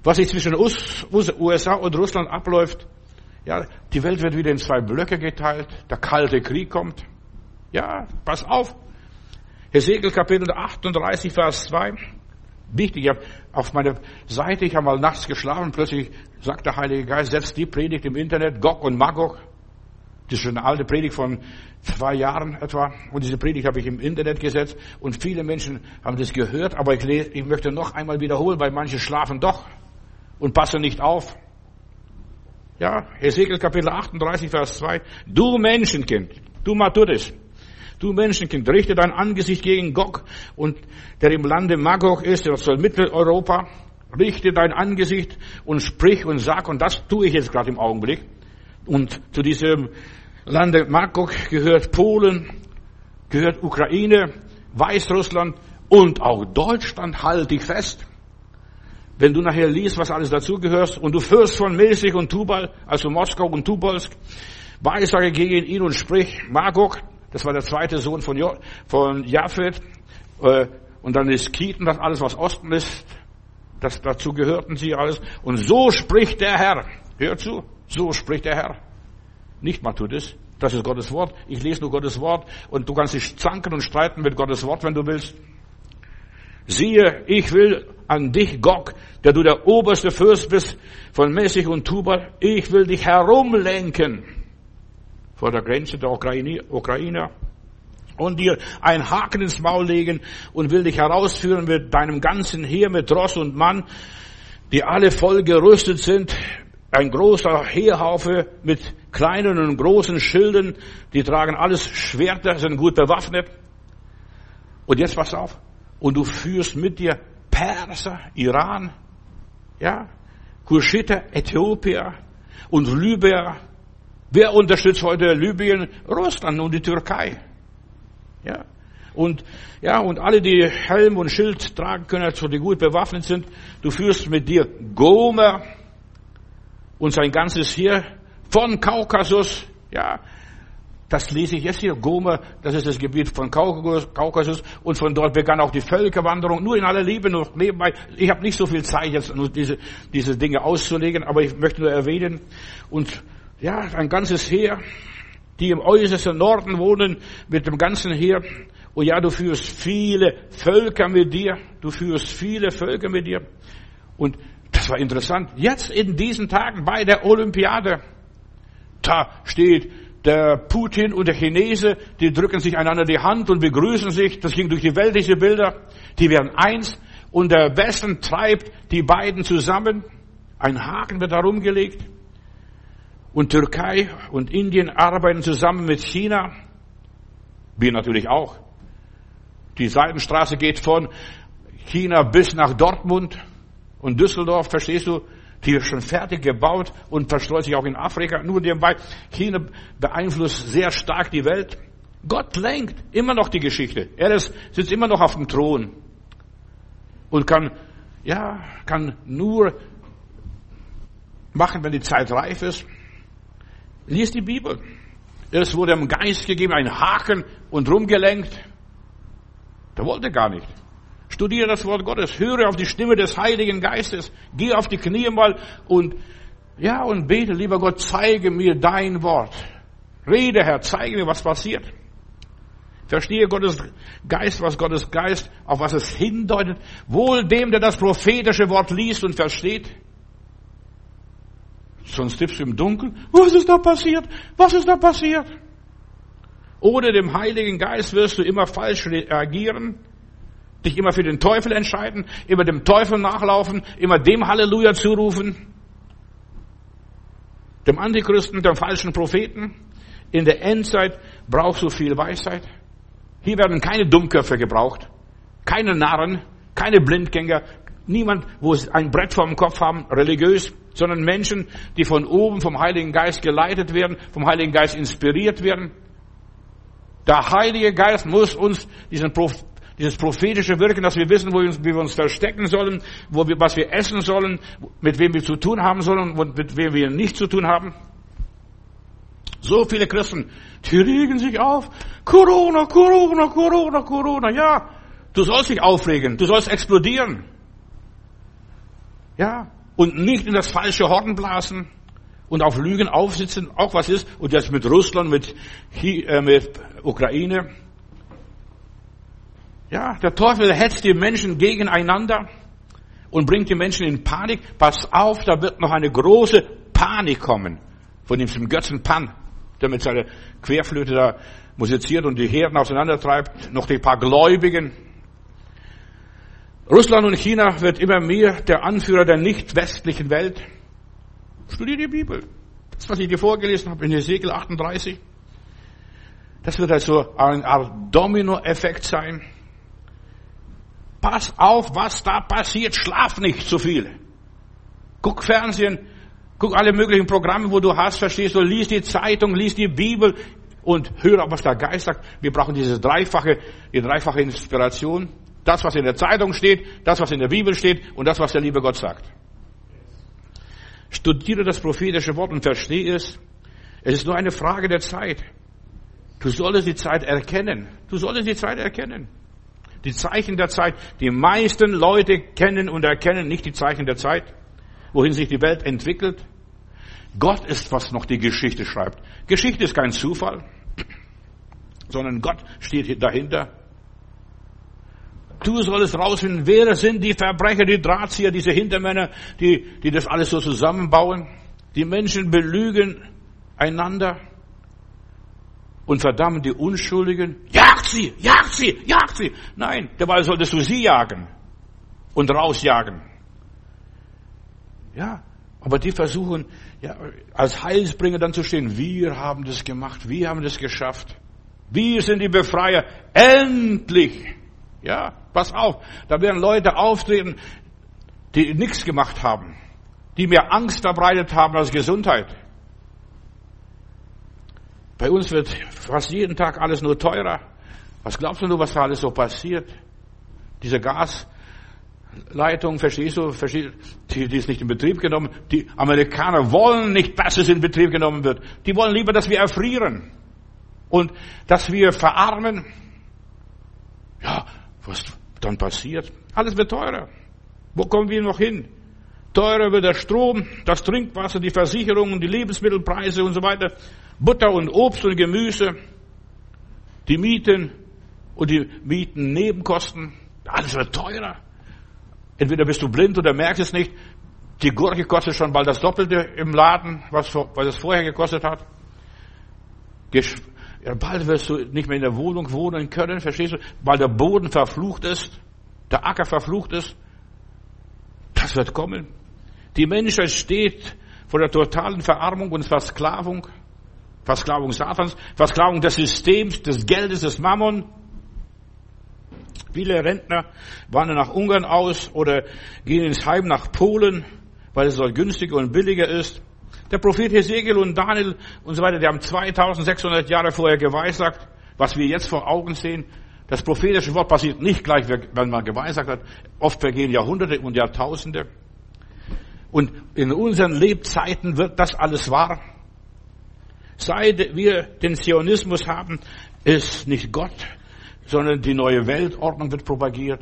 Was sich zwischen USA und Russland abläuft, ja, die Welt wird wieder in zwei Blöcke geteilt. Der kalte Krieg kommt. Ja, pass auf. Hesekiel Kapitel 38, Vers 2. Wichtig, ich habe auf meiner Seite, ich habe mal nachts geschlafen, plötzlich sagt der Heilige Geist, setzt die Predigt im Internet, Gog und Magog. Das ist eine alte Predigt von zwei Jahren etwa. Und diese Predigt habe ich im Internet gesetzt. Und viele Menschen haben das gehört. Aber ich, lese, ich möchte noch einmal wiederholen, weil manche schlafen doch und passen nicht auf. Ja, Hesekiel Kapitel 38, Vers 2. Du Menschenkind, du Maturis, du Menschenkind, richte dein Angesicht gegen Gog und der im Lande Magog ist, das soll Mitteleuropa, richte dein Angesicht und sprich und sag, und das tue ich jetzt gerade im Augenblick. Und zu diesem Lande Magog gehört Polen, gehört Ukraine, Weißrussland und auch Deutschland, halt dich fest. Wenn du nachher liest, was alles dazugehört, und du führst von Milsig und Tubal, also Moskau und Tubolsk, Weissage gegen ihn und sprich, Magog, das war der zweite Sohn von, jo, von Japhet, äh, und dann ist Kieten, das alles, was Osten ist, das, dazu gehörten sie alles. Und so spricht der Herr. Hör zu, so spricht der Herr. Nicht mal es. Das ist Gottes Wort. Ich lese nur Gottes Wort und du kannst dich zanken und streiten mit Gottes Wort, wenn du willst. Siehe, ich will an dich, Gog, der du der oberste Fürst bist von Mäßig und Tubal, ich will dich herumlenken vor der Grenze der Ukraine, Ukrainer und dir einen Haken ins Maul legen und will dich herausführen mit deinem ganzen Heer, mit Ross und Mann, die alle voll gerüstet sind, ein großer Heerhaufe mit kleinen und großen Schilden, die tragen alles Schwerter, sind gut bewaffnet. Und jetzt pass auf, und du führst mit dir Perser, Iran, ja, Kuschiter, Äthiopier und Libyer. Wer unterstützt heute Libyen? Russland und die Türkei. Ja. Und, ja, und alle, die Helm und Schild tragen können, also die gut bewaffnet sind, du führst mit dir Gomer und sein ganzes Heer von Kaukasus, ja, das lese ich jetzt hier. Gomer, das ist das Gebiet von Kaukasus. Und von dort begann auch die Völkerwanderung. Nur in aller Liebe noch nebenbei. Ich habe nicht so viel Zeit, jetzt nur diese, diese Dinge auszulegen, aber ich möchte nur erwähnen. Und ja, ein ganzes Heer, die im äußersten Norden wohnen, mit dem ganzen Heer. Und ja, du führst viele Völker mit dir. Du führst viele Völker mit dir. Und das war interessant. Jetzt in diesen Tagen bei der Olympiade, da steht der Putin und der Chinese, die drücken sich einander die Hand und begrüßen sich. Das ging durch die Welt, diese Bilder. Die werden eins. Und der Westen treibt die beiden zusammen. Ein Haken wird darum gelegt. Und Türkei und Indien arbeiten zusammen mit China. Wir natürlich auch. Die Seitenstraße geht von China bis nach Dortmund und Düsseldorf, verstehst du? Die ist schon fertig gebaut und verstreut sich auch in Afrika. Nur nebenbei, China beeinflusst sehr stark die Welt. Gott lenkt immer noch die Geschichte. Er ist, sitzt immer noch auf dem Thron und kann, ja, kann nur machen, wenn die Zeit reif ist. Lies die Bibel. Es wurde dem Geist gegeben, ein Haken und rumgelenkt. Der wollte gar nicht. Studiere das Wort Gottes, höre auf die Stimme des Heiligen Geistes, geh auf die Knie mal und, ja, und bete, lieber Gott, zeige mir dein Wort. Rede, Herr, zeige mir, was passiert. Verstehe Gottes Geist, was Gottes Geist, auf was es hindeutet. Wohl dem, der das prophetische Wort liest und versteht. Sonst tippst du im Dunkeln. Was ist da passiert? Was ist da passiert? Ohne dem Heiligen Geist wirst du immer falsch reagieren Dich immer für den Teufel entscheiden, immer dem Teufel nachlaufen, immer dem Halleluja zurufen, dem Antichristen, dem falschen Propheten. In der Endzeit brauchst du viel Weisheit. Hier werden keine Dummköpfe gebraucht, keine Narren, keine Blindgänger, niemand, wo sie ein Brett vorm Kopf haben, religiös, sondern Menschen, die von oben vom Heiligen Geist geleitet werden, vom Heiligen Geist inspiriert werden. Der Heilige Geist muss uns diesen dieses prophetische Wirken, dass wir wissen, wo wir uns, wie wir uns verstecken sollen, wo wir, was wir essen sollen, mit wem wir zu tun haben sollen und mit wem wir nicht zu tun haben. So viele Christen, die regen sich auf. Corona, Corona, Corona, Corona. Ja, du sollst dich aufregen, du sollst explodieren. Ja, und nicht in das falsche Horn blasen und auf Lügen aufsitzen, auch was ist, und jetzt mit Russland, mit, äh, mit Ukraine. Ja, der Teufel hetzt die Menschen gegeneinander und bringt die Menschen in Panik. Pass auf, da wird noch eine große Panik kommen von diesem Götzen Pan, der mit seiner Querflöte da musiziert und die Herden auseinandertreibt, noch die paar Gläubigen. Russland und China wird immer mehr der Anführer der nicht westlichen Welt. Studier die Bibel. Das, was ich dir vorgelesen habe in Ezekiel 38. Das wird also ein Art Dominoeffekt sein. Pass auf, was da passiert. Schlaf nicht zu viel. Guck Fernsehen, guck alle möglichen Programme, wo du hast, verstehst du, lies die Zeitung, lies die Bibel und hör auf, was der Geist sagt. Wir brauchen diese dreifache, die dreifache Inspiration. Das, was in der Zeitung steht, das, was in der Bibel steht und das, was der liebe Gott sagt. Studiere das prophetische Wort und verstehe es. Es ist nur eine Frage der Zeit. Du solltest die Zeit erkennen. Du solltest die Zeit erkennen. Die Zeichen der Zeit. Die meisten Leute kennen und erkennen nicht die Zeichen der Zeit, wohin sich die Welt entwickelt. Gott ist, was noch die Geschichte schreibt. Geschichte ist kein Zufall, sondern Gott steht dahinter. Du sollst rausfinden, wer sind die Verbrecher, die Drahtzieher, diese Hintermänner, die, die das alles so zusammenbauen. Die Menschen belügen einander und verdammen die Unschuldigen. Jagt sie, jagt sie, jagt sie. Nein, dabei solltest du sie jagen und rausjagen. Ja, aber die versuchen, ja, als Heilsbringer dann zu stehen. Wir haben das gemacht, wir haben das geschafft. Wir sind die Befreier. Endlich. Ja, pass auf. Da werden Leute auftreten, die nichts gemacht haben. Die mir Angst verbreitet haben als Gesundheit. Bei uns wird fast jeden Tag alles nur teurer. Was glaubst du, was da alles so passiert? Diese Gasleitung, verstehst du, verstehst, die, die ist nicht in Betrieb genommen. Die Amerikaner wollen nicht, dass es in Betrieb genommen wird. Die wollen lieber, dass wir erfrieren. Und dass wir verarmen. Ja, was dann passiert? Alles wird teurer. Wo kommen wir noch hin? Teurer wird der Strom, das Trinkwasser, die Versicherungen, die Lebensmittelpreise und so weiter. Butter und Obst und Gemüse, die Mieten und die Mietennebenkosten, alles wird teurer. Entweder bist du blind oder merkst es nicht. Die Gurke kostet schon bald das Doppelte im Laden, was, was es vorher gekostet hat. Ja, bald wirst du nicht mehr in der Wohnung wohnen können, verstehst du? Weil der Boden verflucht ist, der Acker verflucht ist. Das wird kommen. Die Menschheit steht vor der totalen Verarmung und Versklavung. Versklavung Satans, Versklavung des Systems, des Geldes, des Mammon. Viele Rentner wandern nach Ungarn aus oder gehen ins Heim nach Polen, weil es dort günstiger und billiger ist. Der Prophet Hesekiel und Daniel und so weiter, die haben 2600 Jahre vorher geweissagt, was wir jetzt vor Augen sehen. Das prophetische Wort passiert nicht gleich, wenn man geweissagt hat. Oft vergehen Jahrhunderte und Jahrtausende. Und in unseren Lebzeiten wird das alles wahr. Seit wir den Zionismus haben, ist nicht Gott, sondern die neue Weltordnung wird propagiert.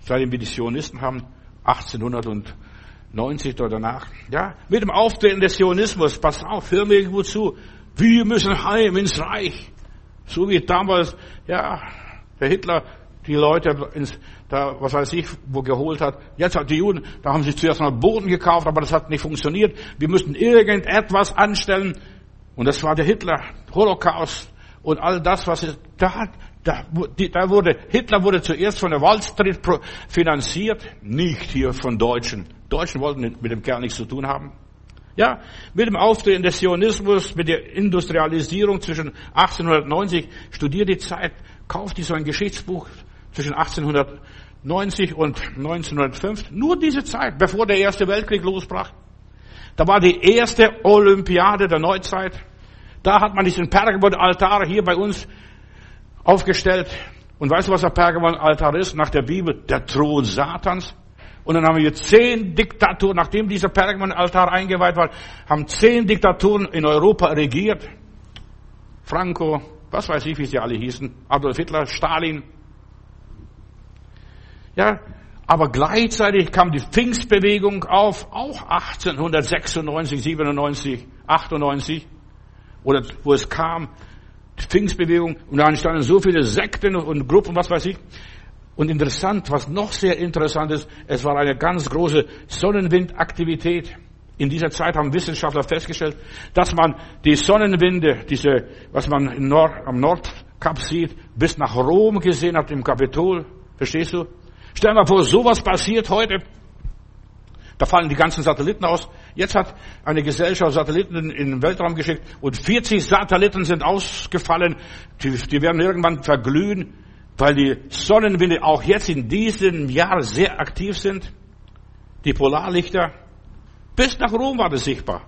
Seitdem wir die Zionisten haben, 1890 oder danach. Ja, mit dem Auftreten des Zionismus, pass auf, hör mir gut zu. Wir müssen heim ins Reich. So wie damals, ja, der Hitler die Leute ins, da, was weiß ich, wo geholt hat. Jetzt hat die Juden, da haben sie zuerst mal Boden gekauft, aber das hat nicht funktioniert. Wir müssen irgendetwas anstellen, und das war der Hitler, Holocaust und all das, was ist, da, da, da wurde, Hitler wurde zuerst von der Wall Street finanziert, nicht hier von Deutschen. Deutschen wollten mit dem Kerl nichts zu tun haben. Ja, mit dem Auftreten des Zionismus, mit der Industrialisierung zwischen 1890, studiert die Zeit, kauft die so ein Geschichtsbuch zwischen 1890 und 1905. Nur diese Zeit, bevor der Erste Weltkrieg losbrach. Da war die erste Olympiade der Neuzeit. Da hat man diesen Pergamon-Altar hier bei uns aufgestellt. Und weißt du, was der Pergamon-Altar ist nach der Bibel? Der Thron Satans. Und dann haben wir zehn Diktaturen, nachdem dieser Pergamon-Altar eingeweiht war, haben zehn Diktaturen in Europa regiert. Franco, was weiß ich, wie sie alle hießen, Adolf Hitler, Stalin. Ja, aber gleichzeitig kam die Pfingstbewegung auf, auch 1896, 97, 98, oder wo es kam, die Pfingstbewegung, und da entstanden so viele Sekten und Gruppen, was weiß ich. Und interessant, was noch sehr interessant ist, es war eine ganz große Sonnenwindaktivität. In dieser Zeit haben Wissenschaftler festgestellt, dass man die Sonnenwinde, diese, was man Nord, am Nordkap sieht, bis nach Rom gesehen hat, im Kapitol. Verstehst du? Stell dir mal vor, sowas passiert heute. Da fallen die ganzen Satelliten aus. Jetzt hat eine Gesellschaft Satelliten in, den Weltraum geschickt und 40 Satelliten sind ausgefallen. Die, die werden irgendwann verglühen, weil die Sonnenwinde auch jetzt in diesem Jahr sehr aktiv sind. Die Polarlichter. Bis nach Rom war das sichtbar.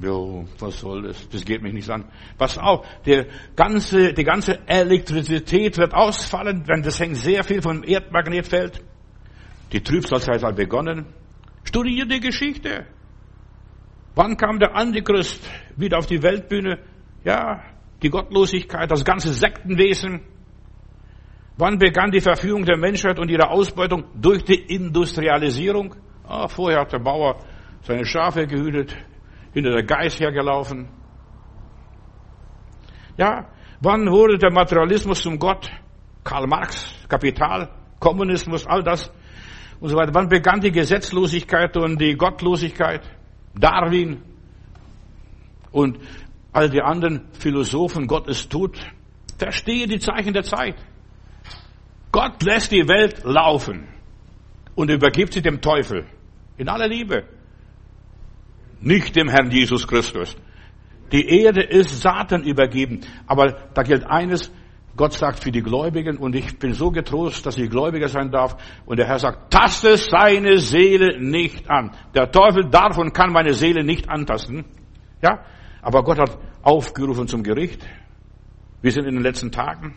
Jo, was soll das? Das geht mich nicht an. Pass auf, der ganze, die ganze Elektrizität wird ausfallen, wenn das hängt sehr viel vom Erdmagnetfeld. Die Trübsalzeit hat begonnen. Studier die Geschichte. Wann kam der Antichrist wieder auf die Weltbühne? Ja, die Gottlosigkeit, das ganze Sektenwesen. Wann begann die Verführung der Menschheit und ihre Ausbeutung durch die Industrialisierung? Ah, vorher hat der Bauer seine Schafe gehütet, hinter der Geist hergelaufen. Ja, wann wurde der Materialismus zum Gott? Karl Marx, Kapital, Kommunismus, all das und so weiter. Wann begann die Gesetzlosigkeit und die Gottlosigkeit? Darwin und all die anderen Philosophen, Gott es tut. Verstehe die Zeichen der Zeit. Gott lässt die Welt laufen und übergibt sie dem Teufel. In aller Liebe nicht dem Herrn Jesus Christus. Die Erde ist Satan übergeben. Aber da gilt eines, Gott sagt für die Gläubigen, und ich bin so getrost, dass ich Gläubiger sein darf, und der Herr sagt, taste seine Seele nicht an. Der Teufel darf und kann meine Seele nicht antasten. Ja? Aber Gott hat aufgerufen zum Gericht. Wir sind in den letzten Tagen.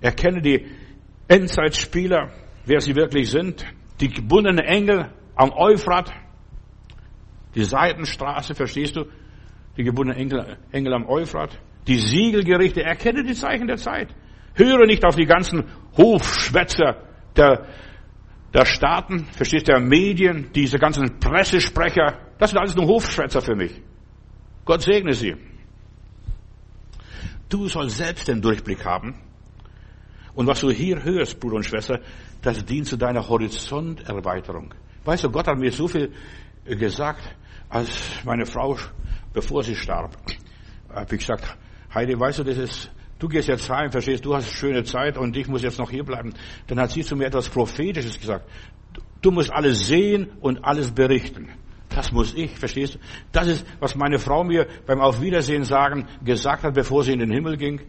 Erkenne die Endzeitspieler, wer sie wirklich sind. Die gebundenen Engel am Euphrat, die Seitenstraße, verstehst du? Die gebundenen Engel, Engel am Euphrat. Die Siegelgerichte. Erkenne die Zeichen der Zeit. Höre nicht auf die ganzen Hofschwätzer der, der Staaten, verstehst du, der Medien, diese ganzen Pressesprecher. Das sind alles nur Hofschwätzer für mich. Gott segne sie. Du sollst selbst den Durchblick haben. Und was du hier hörst, Bruder und Schwester, das dient zu deiner Horizonterweiterung. Weißt du, Gott hat mir so viel gesagt, als meine Frau, bevor sie starb, habe ich gesagt, Heidi, weißt du, das ist, du gehst jetzt heim, verstehst, du hast schöne Zeit und ich muss jetzt noch hier bleiben. Dann hat sie zu mir etwas Prophetisches gesagt. Du musst alles sehen und alles berichten. Das muss ich, verstehst du? Das ist, was meine Frau mir beim Auf Wiedersehen sagen gesagt hat, bevor sie in den Himmel ging.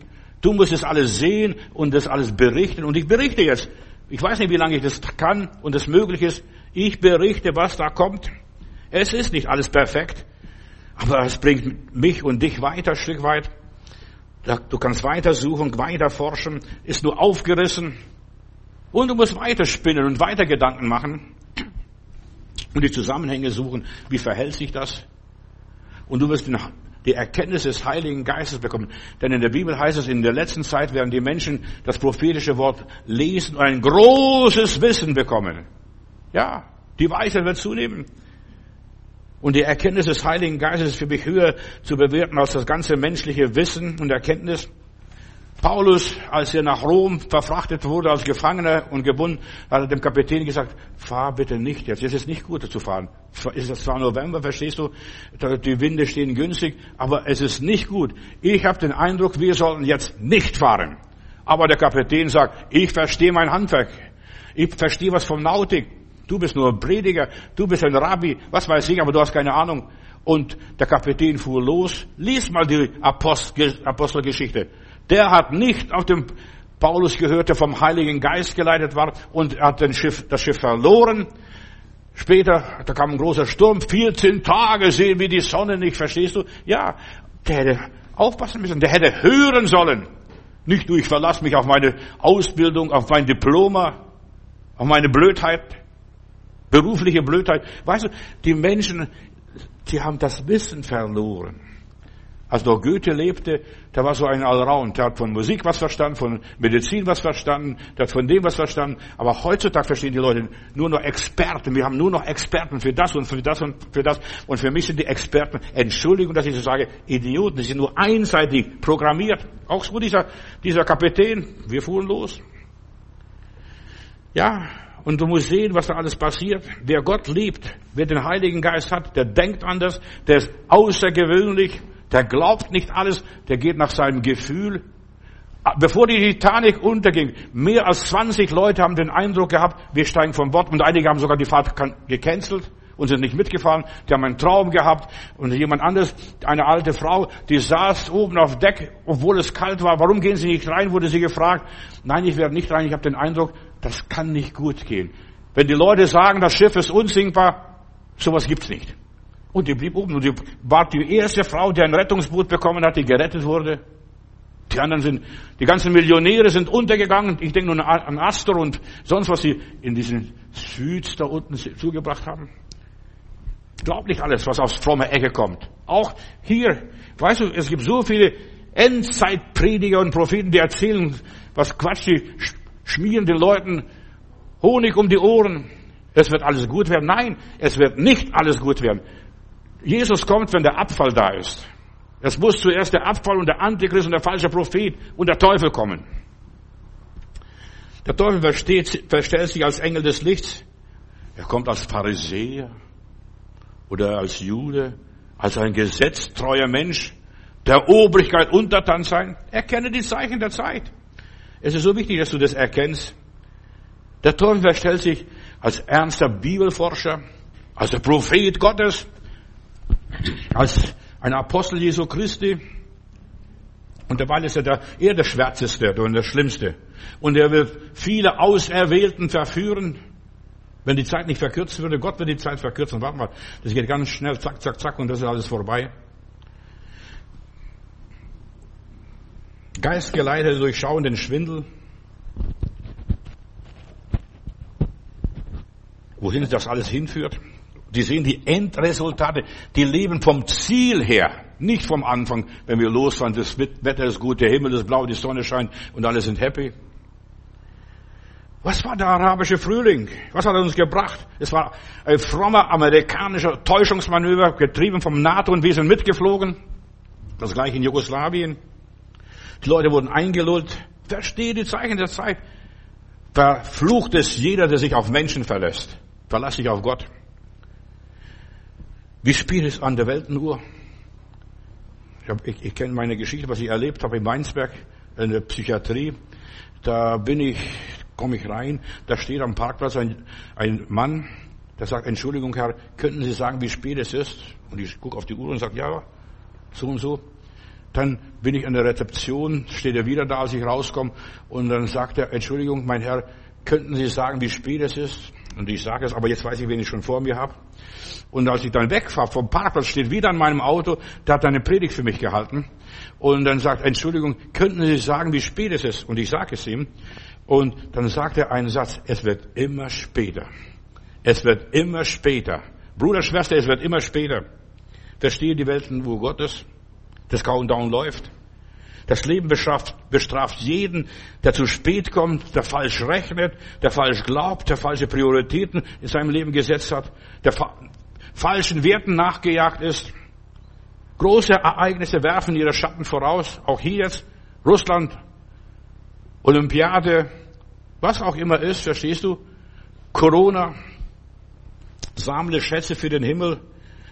Du musst es alles sehen und das alles berichten. Und ich berichte jetzt. Ich weiß nicht, wie lange ich das kann und es möglich ist. Ich berichte, was da kommt. Es ist nicht alles perfekt, aber es bringt mich und dich weiter, ein Stück weit. Du kannst weiter suchen, weiter forschen, ist nur aufgerissen. Und du musst weiter spinnen und weiter Gedanken machen und die Zusammenhänge suchen. Wie verhält sich das? Und du wirst die Erkenntnis des Heiligen Geistes bekommen. Denn in der Bibel heißt es, in der letzten Zeit werden die Menschen das prophetische Wort lesen und ein großes Wissen bekommen. Ja, die Weisheit wird zunehmen. Und die Erkenntnis des Heiligen Geistes ist für mich höher zu bewerten als das ganze menschliche Wissen und Erkenntnis. Paulus, als er nach Rom verfrachtet wurde als Gefangener und gebunden, hat er dem Kapitän gesagt, fahr bitte nicht jetzt. Es ist nicht gut zu fahren. Es ist zwar November, verstehst du, die Winde stehen günstig, aber es ist nicht gut. Ich habe den Eindruck, wir sollten jetzt nicht fahren. Aber der Kapitän sagt, ich verstehe mein Handwerk. Ich verstehe was vom Nautik. Du bist nur ein Prediger, du bist ein Rabbi, was weiß ich, aber du hast keine Ahnung. Und der Kapitän fuhr los. Lies mal die Apostelgeschichte. Der hat nicht auf dem Paulus gehört, der vom Heiligen Geist geleitet war und hat den Schiff, das Schiff verloren. Später, da kam ein großer Sturm, 14 Tage sehen wir die Sonne nicht, verstehst du? Ja, der hätte aufpassen müssen, der hätte hören sollen. Nicht du, ich verlasse mich auf meine Ausbildung, auf mein Diploma, auf meine Blödheit berufliche Blödheit. Weißt du, die Menschen, die haben das Wissen verloren. Als noch Goethe lebte, da war so ein Allround. Der hat von Musik was verstanden, von Medizin was verstanden, der hat von dem was verstanden. Aber heutzutage verstehen die Leute nur noch Experten. Wir haben nur noch Experten für das und für das und für das. Und für mich sind die Experten, Entschuldigung, dass ich so sage, Idioten. Die sind nur einseitig programmiert. Auch so dieser, dieser Kapitän. Wir fuhren los. Ja, und du musst sehen, was da alles passiert. Wer Gott liebt, wer den Heiligen Geist hat, der denkt anders, der ist außergewöhnlich, der glaubt nicht alles, der geht nach seinem Gefühl. Bevor die Titanic unterging, mehr als 20 Leute haben den Eindruck gehabt, wir steigen vom Bord und einige haben sogar die Fahrt gecancelt und sind nicht mitgefahren. Die haben einen Traum gehabt und jemand anderes, eine alte Frau, die saß oben auf Deck, obwohl es kalt war. Warum gehen Sie nicht rein, wurde sie gefragt. Nein, ich werde nicht rein. Ich habe den Eindruck, das kann nicht gut gehen. Wenn die Leute sagen, das Schiff ist unsinkbar, sowas gibt's nicht. Und die blieb oben und die war die erste Frau, die ein Rettungsboot bekommen hat, die gerettet wurde. Die anderen sind, die ganzen Millionäre sind untergegangen. Ich denke nur an Astor und sonst, was sie in diesen Süds da unten zugebracht haben. Glaub nicht alles, was aus frommer Ecke kommt. Auch hier, weißt du, es gibt so viele Endzeitprediger und Propheten, die erzählen, was Quatsch, die schmieren den Leuten Honig um die Ohren. Es wird alles gut werden. Nein, es wird nicht alles gut werden. Jesus kommt, wenn der Abfall da ist. Es muss zuerst der Abfall und der Antichrist und der falsche Prophet und der Teufel kommen. Der Teufel versteht, verstellt sich als Engel des Lichts. Er kommt als Pharisäer oder als Jude, als ein gesetztreuer Mensch, der Obrigkeit untertan sein. Erkenne die Zeichen der Zeit. Es ist so wichtig, dass du das erkennst. Der Teufel verstellt sich als ernster Bibelforscher, als der Prophet Gottes, als ein Apostel Jesu Christi. Und dabei ist er der, eher der Schwärzeste und der Schlimmste. Und er wird viele Auserwählten verführen. Wenn die Zeit nicht verkürzt würde, Gott wird die Zeit verkürzen. Warte mal, das geht ganz schnell, zack, zack, zack, und das ist alles vorbei. Geistgeleitete durchschauen den Schwindel. Wohin das alles hinführt? Die sehen die Endresultate. Die leben vom Ziel her, nicht vom Anfang. Wenn wir losfahren, das Wetter ist gut, der Himmel ist blau, die Sonne scheint und alle sind happy. Was war der arabische Frühling? Was hat er uns gebracht? Es war ein frommer amerikanischer Täuschungsmanöver, getrieben vom NATO und wir sind mitgeflogen. Das gleiche in Jugoslawien. Die Leute wurden eingelullt. Verstehe die Zeichen der Zeit. Verflucht ist jeder, der sich auf Menschen verlässt. Verlass dich auf Gott. Wie spät ist an der Weltenuhr? Ich, hab, ich, ich kenne meine Geschichte, was ich erlebt habe in Weinsberg, in der Psychiatrie. Da bin ich, komme ich rein, da steht am Parkplatz ein, ein Mann, der sagt, Entschuldigung, Herr, könnten Sie sagen, wie spät es ist? Und ich gucke auf die Uhr und sage, ja, so und so. Dann bin ich an der Rezeption, steht er wieder da, als ich rauskomme, und dann sagt er, Entschuldigung, mein Herr, könnten Sie sagen, wie spät es ist? Und ich sage es, aber jetzt weiß ich, wen ich schon vor mir habe. Und als ich dann wegfahre vom Parkplatz, steht wieder an meinem Auto, der hat eine Predigt für mich gehalten. Und dann sagt, Entschuldigung, könnten Sie sagen, wie spät es ist? Und ich sage es ihm. Und dann sagt er einen Satz, es wird immer später. Es wird immer später. Bruder, Schwester, es wird immer später. Verstehe die Welten, wo Gott ist das Countdown läuft. Das Leben bestraft, bestraft jeden, der zu spät kommt, der falsch rechnet, der falsch glaubt, der falsche Prioritäten in seinem Leben gesetzt hat, der fa falschen Werten nachgejagt ist. Große Ereignisse werfen ihre Schatten voraus, auch hier jetzt, Russland, Olympiade, was auch immer ist, verstehst du? Corona, sammle Schätze für den Himmel,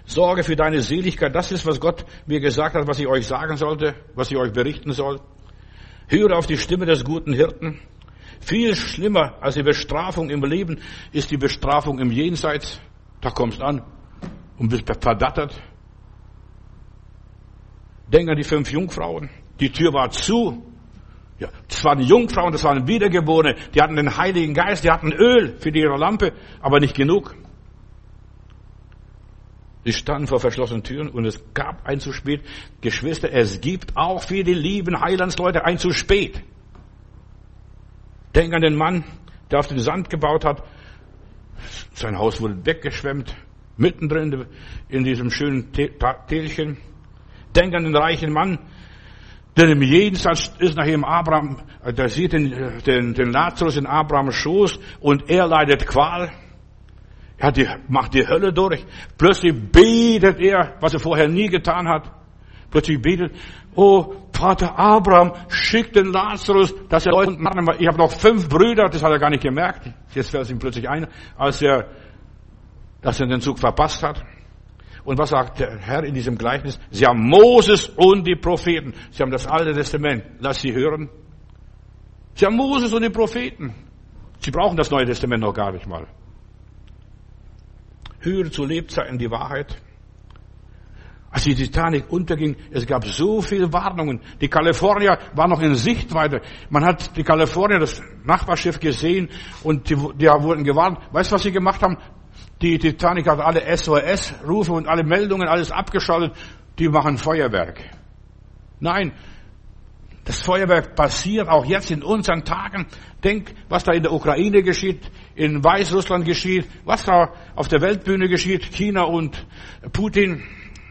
Sorge für deine Seligkeit, das ist, was Gott mir gesagt hat, was ich euch sagen sollte, was ich euch berichten soll. Höre auf die Stimme des guten Hirten. Viel schlimmer als die Bestrafung im Leben ist die Bestrafung im Jenseits. Da kommst an und bist verdattert. Denk an die fünf Jungfrauen. Die Tür war zu. Ja, das waren Jungfrauen, das waren Wiedergeborene. Die hatten den Heiligen Geist, die hatten Öl für ihre Lampe, aber nicht genug. Sie standen vor verschlossenen Türen und es gab ein zu spät. Geschwister, es gibt auch für die lieben Heilandsleute ein zu spät. Denk an den Mann, der auf dem Sand gebaut hat. Sein Haus wurde weggeschwemmt, mittendrin in diesem schönen Tälchen. Denk an den reichen Mann, der im Jenseits ist nach ihm Abraham, der sieht den, den, den Lazarus in Abrahams Schoß und er leidet Qual. Er die, macht die Hölle durch. Plötzlich betet er, was er vorher nie getan hat. Plötzlich betet, oh Vater Abraham, schick den Lazarus, dass er Leute machen. Ich habe noch fünf Brüder, das hat er gar nicht gemerkt. Jetzt fällt es ihm plötzlich ein, als er, dass er den Zug verpasst hat. Und was sagt der Herr in diesem Gleichnis? Sie haben Moses und die Propheten. Sie haben das Alte Testament. Lass sie hören. Sie haben Moses und die Propheten. Sie brauchen das Neue Testament noch gar nicht mal. Höre zu Lebzeiten die Wahrheit. Als die Titanic unterging, es gab so viele Warnungen. Die Kalifornier waren noch in Sichtweite. Man hat die Kalifornier, das Nachbarschiff gesehen und die, die wurden gewarnt. Weißt du, was sie gemacht haben? Die Titanic hat alle SOS-Rufe und alle Meldungen, alles abgeschaltet. Die machen Feuerwerk. Nein, das Feuerwerk passiert auch jetzt in unseren Tagen. Denk, was da in der Ukraine geschieht, in Weißrussland geschieht, was da auf der Weltbühne geschieht, China und Putin.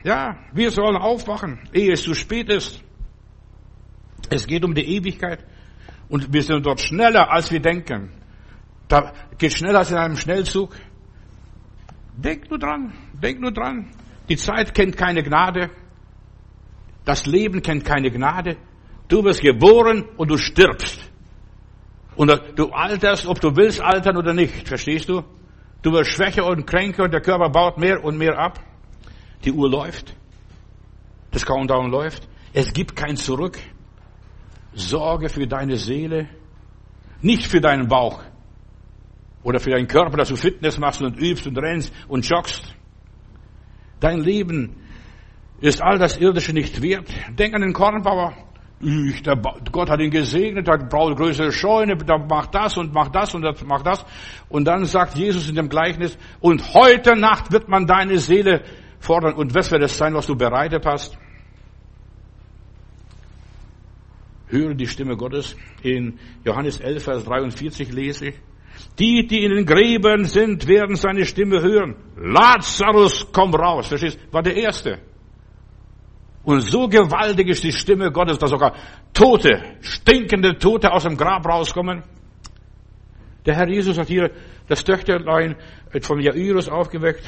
Ja, wir sollen aufwachen, ehe es zu spät ist. Es geht um die Ewigkeit und wir sind dort schneller, als wir denken. Da geht schneller als in einem Schnellzug. Denk nur dran, denk nur dran. Die Zeit kennt keine Gnade. Das Leben kennt keine Gnade. Du wirst geboren und du stirbst. Und du alterst, ob du willst altern oder nicht. Verstehst du? Du wirst schwächer und kränker und der Körper baut mehr und mehr ab. Die Uhr läuft. Das Countdown läuft. Es gibt kein Zurück. Sorge für deine Seele. Nicht für deinen Bauch. Oder für deinen Körper, dass du Fitness machst und übst und rennst und joggst. Dein Leben ist all das Irdische nicht wert. Denk an den Kornbauer. Der, Gott hat ihn gesegnet, hat braucht größere Scheune, macht das und macht das und das macht das. Und dann sagt Jesus in dem Gleichnis, und heute Nacht wird man deine Seele fordern. Und was wird es sein, was du bereitet hast? Höre die Stimme Gottes. In Johannes 11, Vers 43 lese ich. Die, die in den Gräbern sind, werden seine Stimme hören. Lazarus, komm raus. Verstehst? War der Erste. Und so gewaltig ist die Stimme Gottes, dass sogar Tote, stinkende Tote aus dem Grab rauskommen. Der Herr Jesus hat hier das Töchterlein von Jairus aufgeweckt.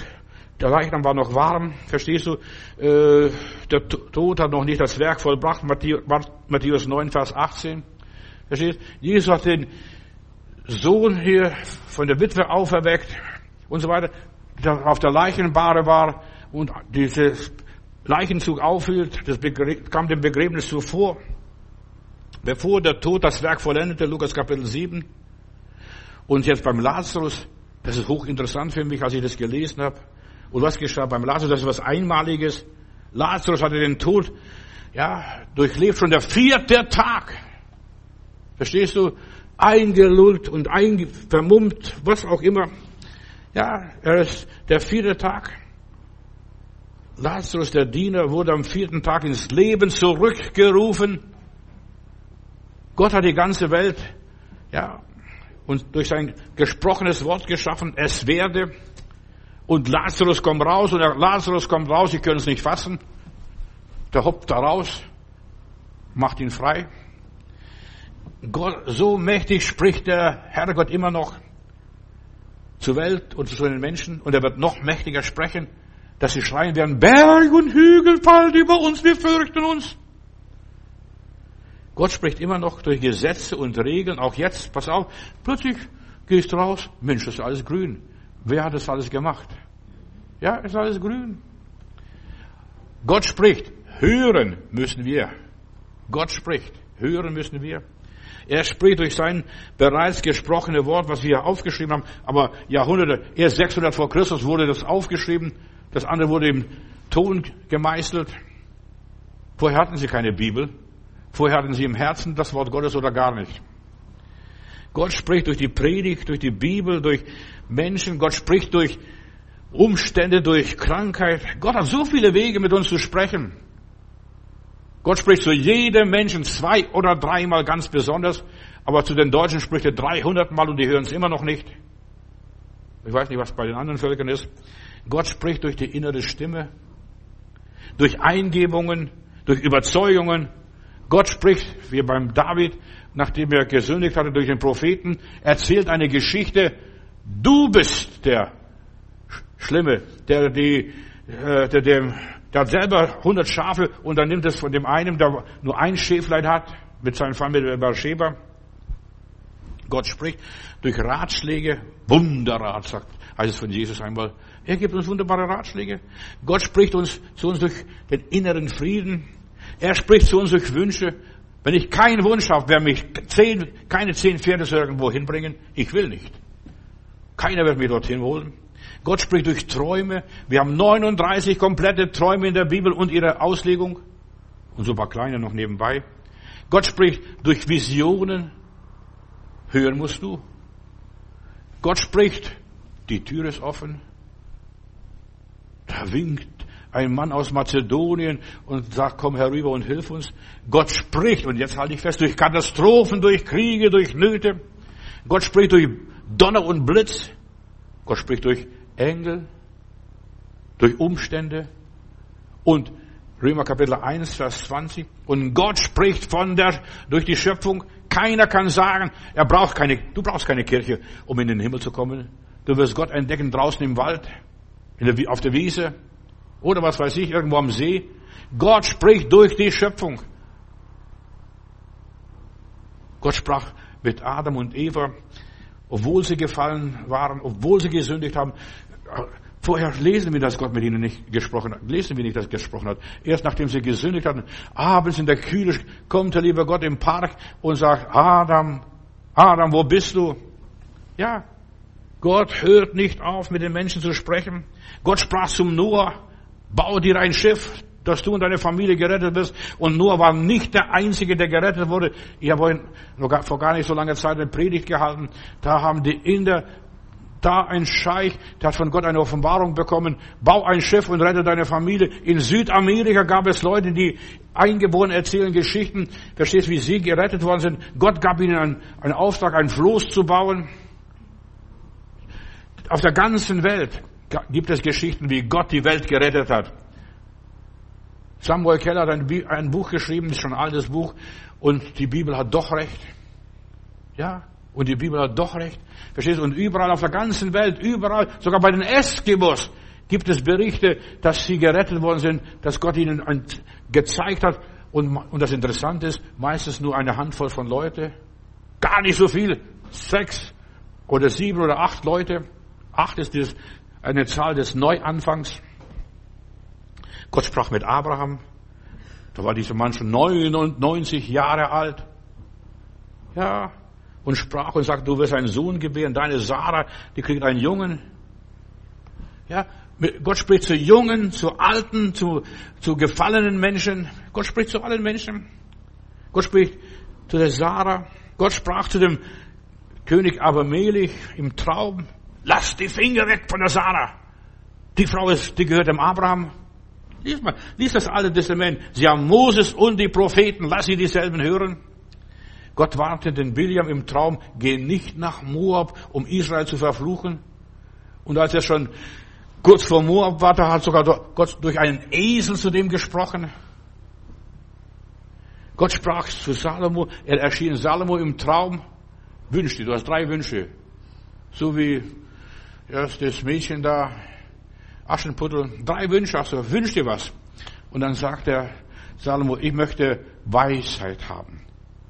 Der Leichnam war noch warm, verstehst du? Äh, der Tod hat noch nicht das Werk vollbracht, Matthäus 9, Vers 18. Verstehst du? Jesus hat den Sohn hier von der Witwe auferweckt und so weiter, der auf der Leichenbahre war und dieses Leichenzug aufhielt, das kam dem Begräbnis zuvor, bevor der Tod das Werk vollendete, Lukas Kapitel 7. Und jetzt beim Lazarus, das ist hochinteressant für mich, als ich das gelesen habe. Und was geschah beim Lazarus? Das ist was Einmaliges. Lazarus hatte den Tod, ja, durchlebt schon der vierte Tag. Verstehst du? Eingelullt und vermummt, was auch immer. Ja, er ist der vierte Tag. Lazarus, der Diener, wurde am vierten Tag ins Leben zurückgerufen. Gott hat die ganze Welt, ja, und durch sein gesprochenes Wort geschaffen, es werde. Und Lazarus kommt raus, und Lazarus kommt raus, sie können es nicht fassen. Der hoppt da raus, macht ihn frei. Gott, so mächtig spricht der Herrgott immer noch zur Welt und zu den Menschen, und er wird noch mächtiger sprechen dass sie schreien werden, Berg und Hügel fallen über uns, wir fürchten uns. Gott spricht immer noch durch Gesetze und Regeln, auch jetzt, pass auf, plötzlich gehst du raus, Mensch, das ist alles grün. Wer hat das alles gemacht? Ja, ist alles grün. Gott spricht, hören müssen wir. Gott spricht, hören müssen wir. Er spricht durch sein bereits gesprochene Wort, was wir aufgeschrieben haben, aber Jahrhunderte, erst 600 vor Christus wurde das aufgeschrieben das andere wurde im Ton gemeißelt. Vorher hatten sie keine Bibel. Vorher hatten sie im Herzen das Wort Gottes oder gar nicht. Gott spricht durch die Predigt, durch die Bibel, durch Menschen. Gott spricht durch Umstände, durch Krankheit. Gott hat so viele Wege, mit uns zu sprechen. Gott spricht zu jedem Menschen zwei oder dreimal ganz besonders, aber zu den Deutschen spricht er 300 Mal und die hören es immer noch nicht. Ich weiß nicht, was bei den anderen Völkern ist. Gott spricht durch die innere Stimme, durch Eingebungen, durch Überzeugungen. Gott spricht, wie beim David, nachdem er gesündigt hatte durch den Propheten, erzählt eine Geschichte. Du bist der Schlimme, der die, äh, der dem, der hat selber 100 Schafe und dann nimmt es von dem einen, der nur ein Schäflein hat, mit seinem Fall mit Bathsheba. Gott spricht durch Ratschläge, Wunderrat, sagt, heißt es von Jesus einmal. Er gibt uns wunderbare Ratschläge. Gott spricht uns zu uns durch den inneren Frieden. Er spricht zu uns durch Wünsche. Wenn ich keinen Wunsch habe, wer mich zehn, keine zehn Pferde irgendwo hinbringen, ich will nicht. Keiner wird mich dorthin holen. Gott spricht durch Träume. Wir haben 39 komplette Träume in der Bibel und ihre Auslegung. Und so ein paar kleine noch nebenbei. Gott spricht durch Visionen. Hören musst du. Gott spricht. Die Tür ist offen. Da winkt ein Mann aus Mazedonien und sagt, komm herüber und hilf uns. Gott spricht, und jetzt halte ich fest, durch Katastrophen, durch Kriege, durch Nöte. Gott spricht durch Donner und Blitz. Gott spricht durch Engel, durch Umstände. Und Römer Kapitel 1, Vers 20. Und Gott spricht von der, durch die Schöpfung. Keiner kann sagen, er braucht keine, du brauchst keine Kirche, um in den Himmel zu kommen. Du wirst Gott entdecken draußen im Wald, der, auf der Wiese oder was weiß ich, irgendwo am See. Gott spricht durch die Schöpfung. Gott sprach mit Adam und Eva, obwohl sie gefallen waren, obwohl sie gesündigt haben. Vorher lesen wir, dass Gott mit ihnen nicht gesprochen hat. Lesen wir nicht, dass er gesprochen hat. Erst nachdem sie gesündigt hatten, abends in der Kühle kommt der liebe Gott im Park und sagt, Adam, Adam, wo bist du? Ja, Gott hört nicht auf, mit den Menschen zu sprechen. Gott sprach zum Noah, bau dir ein Schiff, dass du und deine Familie gerettet wirst. Und Noah war nicht der Einzige, der gerettet wurde. Ich habe vor gar nicht so langer Zeit eine Predigt gehalten. Da haben die Inder da ein Scheich, der hat von Gott eine Offenbarung bekommen, bau ein Schiff und rette deine Familie. In Südamerika gab es Leute, die eingeboren erzählen Geschichten, verstehst wie sie gerettet worden sind. Gott gab ihnen einen, einen Auftrag, ein Floß zu bauen. Auf der ganzen Welt gibt es Geschichten, wie Gott die Welt gerettet hat. Samuel Keller hat ein, Buch geschrieben, ist schon ein altes Buch, und die Bibel hat doch recht. Ja, und die Bibel hat doch recht. Verstehst du? Und überall auf der ganzen Welt, überall, sogar bei den Eskimos, gibt es Berichte, dass sie gerettet worden sind, dass Gott ihnen gezeigt hat. Und, und das Interessante ist, meistens nur eine Handvoll von Leute. Gar nicht so viel. Sechs oder sieben oder acht Leute. Acht ist eine Zahl des Neuanfangs. Gott sprach mit Abraham. Da war dieser Mann schon 99 Jahre alt. Ja, und sprach und sagte, du wirst einen Sohn gebären, deine Sarah, die kriegt einen Jungen. Ja, Gott spricht zu Jungen, zu Alten, zu, zu gefallenen Menschen. Gott spricht zu allen Menschen. Gott spricht zu der Sarah. Gott sprach zu dem König Abimelech im Traum. Lass die Finger weg von der Sarah. Die Frau ist, die gehört dem Abraham. Lies mal, lies das Alte Testament. Sie haben Moses und die Propheten. Lass sie dieselben hören. Gott warnte den Biliam im Traum, geh nicht nach Moab, um Israel zu verfluchen. Und als er schon kurz vor Moab war, da hat sogar Gott durch einen Esel zu dem gesprochen. Gott sprach zu Salomo, er erschien Salomo im Traum, wünsch dir, du hast drei Wünsche. So wie erst das Mädchen da, Aschenputtel, drei Wünsche, also wünsch dir was. Und dann sagt er Salomo, ich möchte Weisheit haben.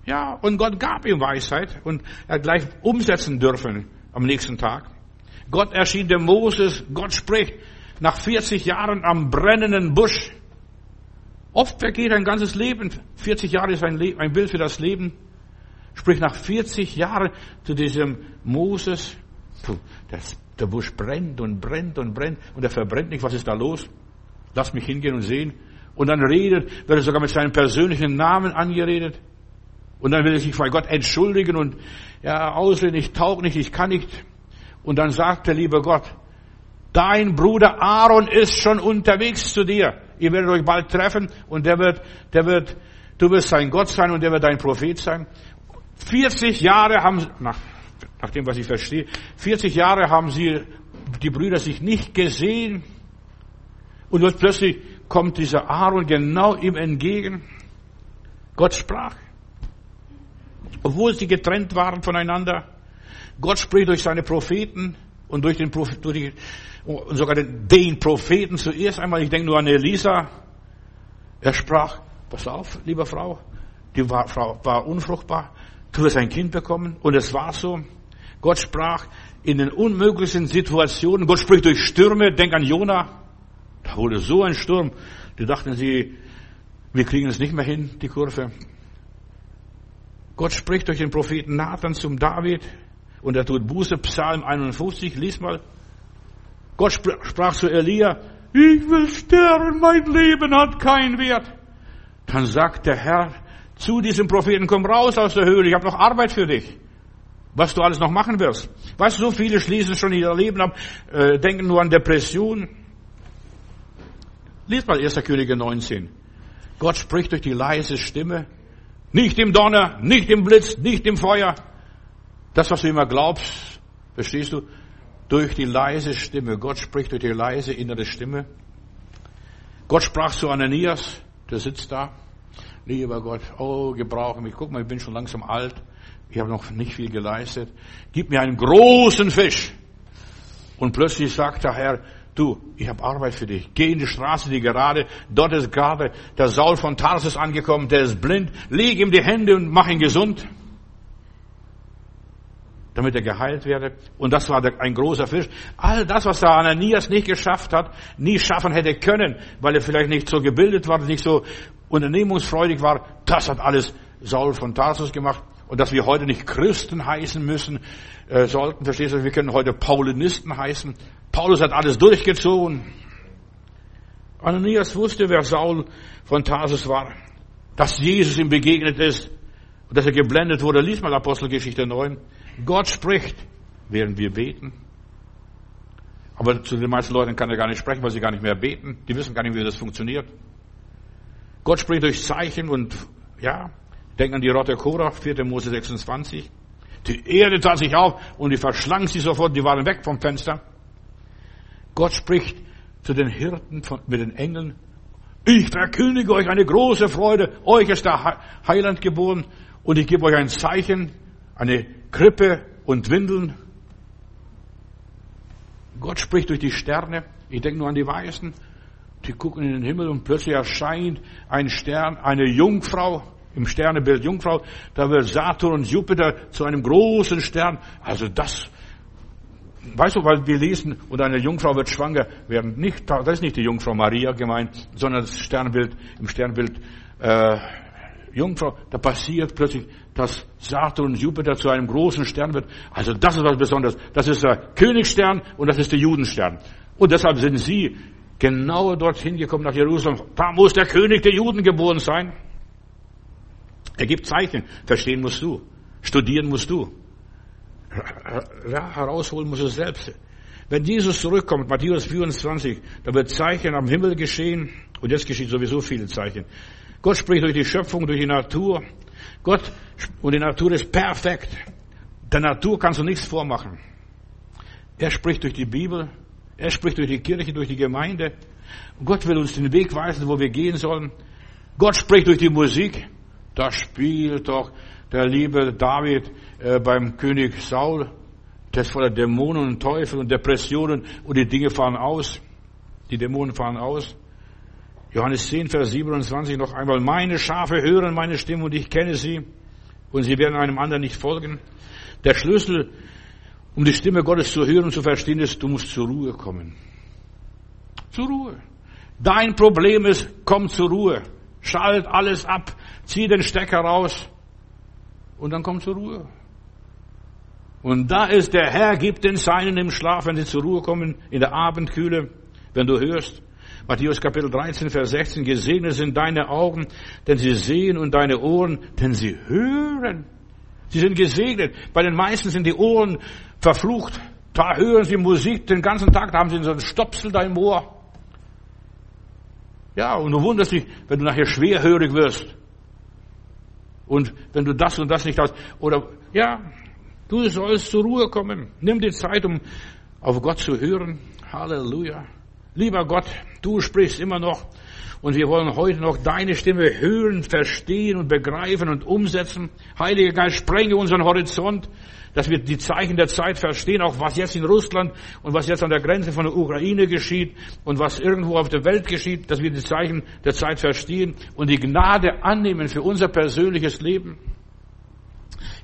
Ja, und Gott gab ihm Weisheit und er hat gleich umsetzen dürfen am nächsten Tag. Gott erschien dem Moses, Gott spricht nach 40 Jahren am brennenden Busch. Oft vergeht ein ganzes Leben. 40 Jahre ist ein, Le ein Bild für das Leben. Sprich nach 40 Jahren zu diesem Moses. Das, der Busch brennt und brennt und brennt und er verbrennt nicht. Was ist da los? Lass mich hingehen und sehen. Und dann redet, wird er sogar mit seinem persönlichen Namen angeredet. Und dann will er sich bei Gott entschuldigen und ja, ausreden, ich taug nicht, ich kann nicht. Und dann sagt der liebe Gott, dein Bruder Aaron ist schon unterwegs zu dir. Ihr werdet euch bald treffen und der wird, der wird, du wirst sein Gott sein und der wird dein Prophet sein. 40 Jahre haben, nach, nach dem, was ich verstehe, 40 Jahre haben sie, die Brüder sich nicht gesehen. Und plötzlich kommt dieser Aaron genau ihm entgegen. Gott sprach. Obwohl sie getrennt waren voneinander. Gott spricht durch seine Propheten und durch den durch die, und sogar den, den Propheten zuerst einmal. Ich denke nur an Elisa. Er sprach, pass auf, liebe Frau, die war, Frau war unfruchtbar. Du wirst ein Kind bekommen. Und es war so. Gott sprach in den unmöglichsten Situationen. Gott spricht durch Stürme. Denk an Jona. Da wurde so ein Sturm. Die dachten sie, wir kriegen es nicht mehr hin, die Kurve. Gott spricht durch den Propheten Nathan zum David und er tut Buße, Psalm 51, lies mal. Gott sprach zu Elia, ich will sterben, mein Leben hat keinen Wert. Dann sagt der Herr zu diesem Propheten, komm raus aus der Höhle, ich habe noch Arbeit für dich. Was du alles noch machen wirst. Weißt du, so viele schließen schon ihr Leben ab, äh, denken nur an Depression. Lies mal 1. Könige 19. Gott spricht durch die leise Stimme. Nicht im Donner, nicht im Blitz, nicht im Feuer. Das, was du immer glaubst, verstehst du? Durch die leise Stimme. Gott spricht durch die leise innere Stimme. Gott sprach zu Ananias, der sitzt da. Lieber Gott, oh, gebrauche mich. Guck mal, ich bin schon langsam alt. Ich habe noch nicht viel geleistet. Gib mir einen großen Fisch. Und plötzlich sagt der Herr, du, ich habe Arbeit für dich. Geh in die Straße, die gerade, dort ist gerade der Saul von Tarsus angekommen, der ist blind. Leg ihm die Hände und mach ihn gesund. Damit er geheilt werde. Und das war ein großer Fisch. All das, was der Ananias nicht geschafft hat, nie schaffen hätte können, weil er vielleicht nicht so gebildet war, nicht so unternehmungsfreudig war, das hat alles Saul von Tarsus gemacht. Und dass wir heute nicht Christen heißen müssen, äh, sollten, verstehst du, wir können heute Paulinisten heißen. Paulus hat alles durchgezogen. Ananias wusste, wer Saul von Tarsus war, dass Jesus ihm begegnet ist und dass er geblendet wurde. Lies mal Apostelgeschichte 9. Gott spricht, während wir beten. Aber zu den meisten Leuten kann er gar nicht sprechen, weil sie gar nicht mehr beten. Die wissen gar nicht, wie das funktioniert. Gott spricht durch Zeichen und, ja, denk an die Rotte Korach, 4. Mose 26. Die Erde tat sich auf und die verschlang sie sofort, die waren weg vom Fenster. Gott spricht zu den Hirten von, mit den Engeln. Ich verkündige euch eine große Freude. Euch ist der Heiland geboren und ich gebe euch ein Zeichen, eine Krippe und Windeln. Gott spricht durch die Sterne. Ich denke nur an die Weißen. Die gucken in den Himmel und plötzlich erscheint ein Stern, eine Jungfrau im Sternebild Jungfrau. Da wird Saturn und Jupiter zu einem großen Stern. Also das Weißt du, weil wir lesen, und eine Jungfrau wird schwanger werden. Nicht, das ist nicht die Jungfrau Maria gemeint, sondern das Sternbild, im Sternbild äh, Jungfrau. Da passiert plötzlich, dass Saturn und Jupiter zu einem großen Stern wird. Also das ist was Besonderes. Das ist der Königsstern und das ist der Judenstern. Und deshalb sind sie genau dorthin gekommen nach Jerusalem. Da muss der König der Juden geboren sein. Er gibt Zeichen. Verstehen musst du. Studieren musst du ja, herausholen muss es selbst. Wenn Jesus zurückkommt, Matthäus 24, da wird Zeichen am Himmel geschehen und jetzt geschieht sowieso viele Zeichen. Gott spricht durch die Schöpfung, durch die Natur. Gott und die Natur ist perfekt. Der Natur kannst du nichts vormachen. Er spricht durch die Bibel, er spricht durch die Kirche, durch die Gemeinde. Gott will uns den Weg weisen, wo wir gehen sollen. Gott spricht durch die Musik. Da spielt doch der liebe David äh, beim König Saul, der ist voller Dämonen und Teufel und Depressionen und die Dinge fahren aus. Die Dämonen fahren aus. Johannes 10, Vers 27 noch einmal. Meine Schafe hören meine Stimme und ich kenne sie und sie werden einem anderen nicht folgen. Der Schlüssel, um die Stimme Gottes zu hören und zu verstehen, ist, du musst zur Ruhe kommen. Zur Ruhe. Dein Problem ist, komm zur Ruhe. Schalt alles ab. Zieh den Stecker raus und dann komm zur Ruhe. Und da ist der Herr, gibt den Seinen im Schlaf, wenn sie zur Ruhe kommen, in der Abendkühle, wenn du hörst. Matthäus Kapitel 13, Vers 16, gesegnet sind deine Augen, denn sie sehen und deine Ohren, denn sie hören. Sie sind gesegnet. Bei den meisten sind die Ohren verflucht. Da hören sie Musik den ganzen Tag, da haben sie so einen Stopsel da im Ohr. Ja, und du wunderst dich, wenn du nachher schwerhörig wirst. Und wenn du das und das nicht hast, oder, ja, du sollst zur Ruhe kommen. Nimm die Zeit, um auf Gott zu hören. Halleluja. Lieber Gott, du sprichst immer noch und wir wollen heute noch deine Stimme hören, verstehen und begreifen und umsetzen. Heiliger Geist, sprenge unseren Horizont, dass wir die Zeichen der Zeit verstehen, auch was jetzt in Russland und was jetzt an der Grenze von der Ukraine geschieht und was irgendwo auf der Welt geschieht, dass wir die Zeichen der Zeit verstehen und die Gnade annehmen für unser persönliches Leben.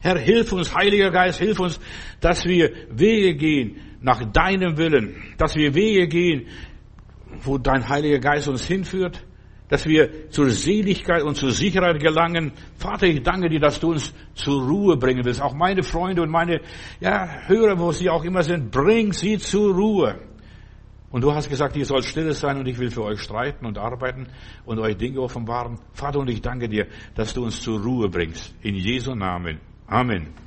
Herr, hilf uns, Heiliger Geist, hilf uns, dass wir Wege gehen nach deinem Willen, dass wir Wege gehen, wo dein Heiliger Geist uns hinführt, dass wir zur Seligkeit und zur Sicherheit gelangen. Vater, ich danke dir, dass du uns zur Ruhe bringen willst. Auch meine Freunde und meine ja, Hörer, wo sie auch immer sind, bring sie zur Ruhe. Und du hast gesagt, ihr sollt stille sein und ich will für euch streiten und arbeiten und euch Dinge offenbaren. Vater, und ich danke dir, dass du uns zur Ruhe bringst. In Jesu Namen. Amen.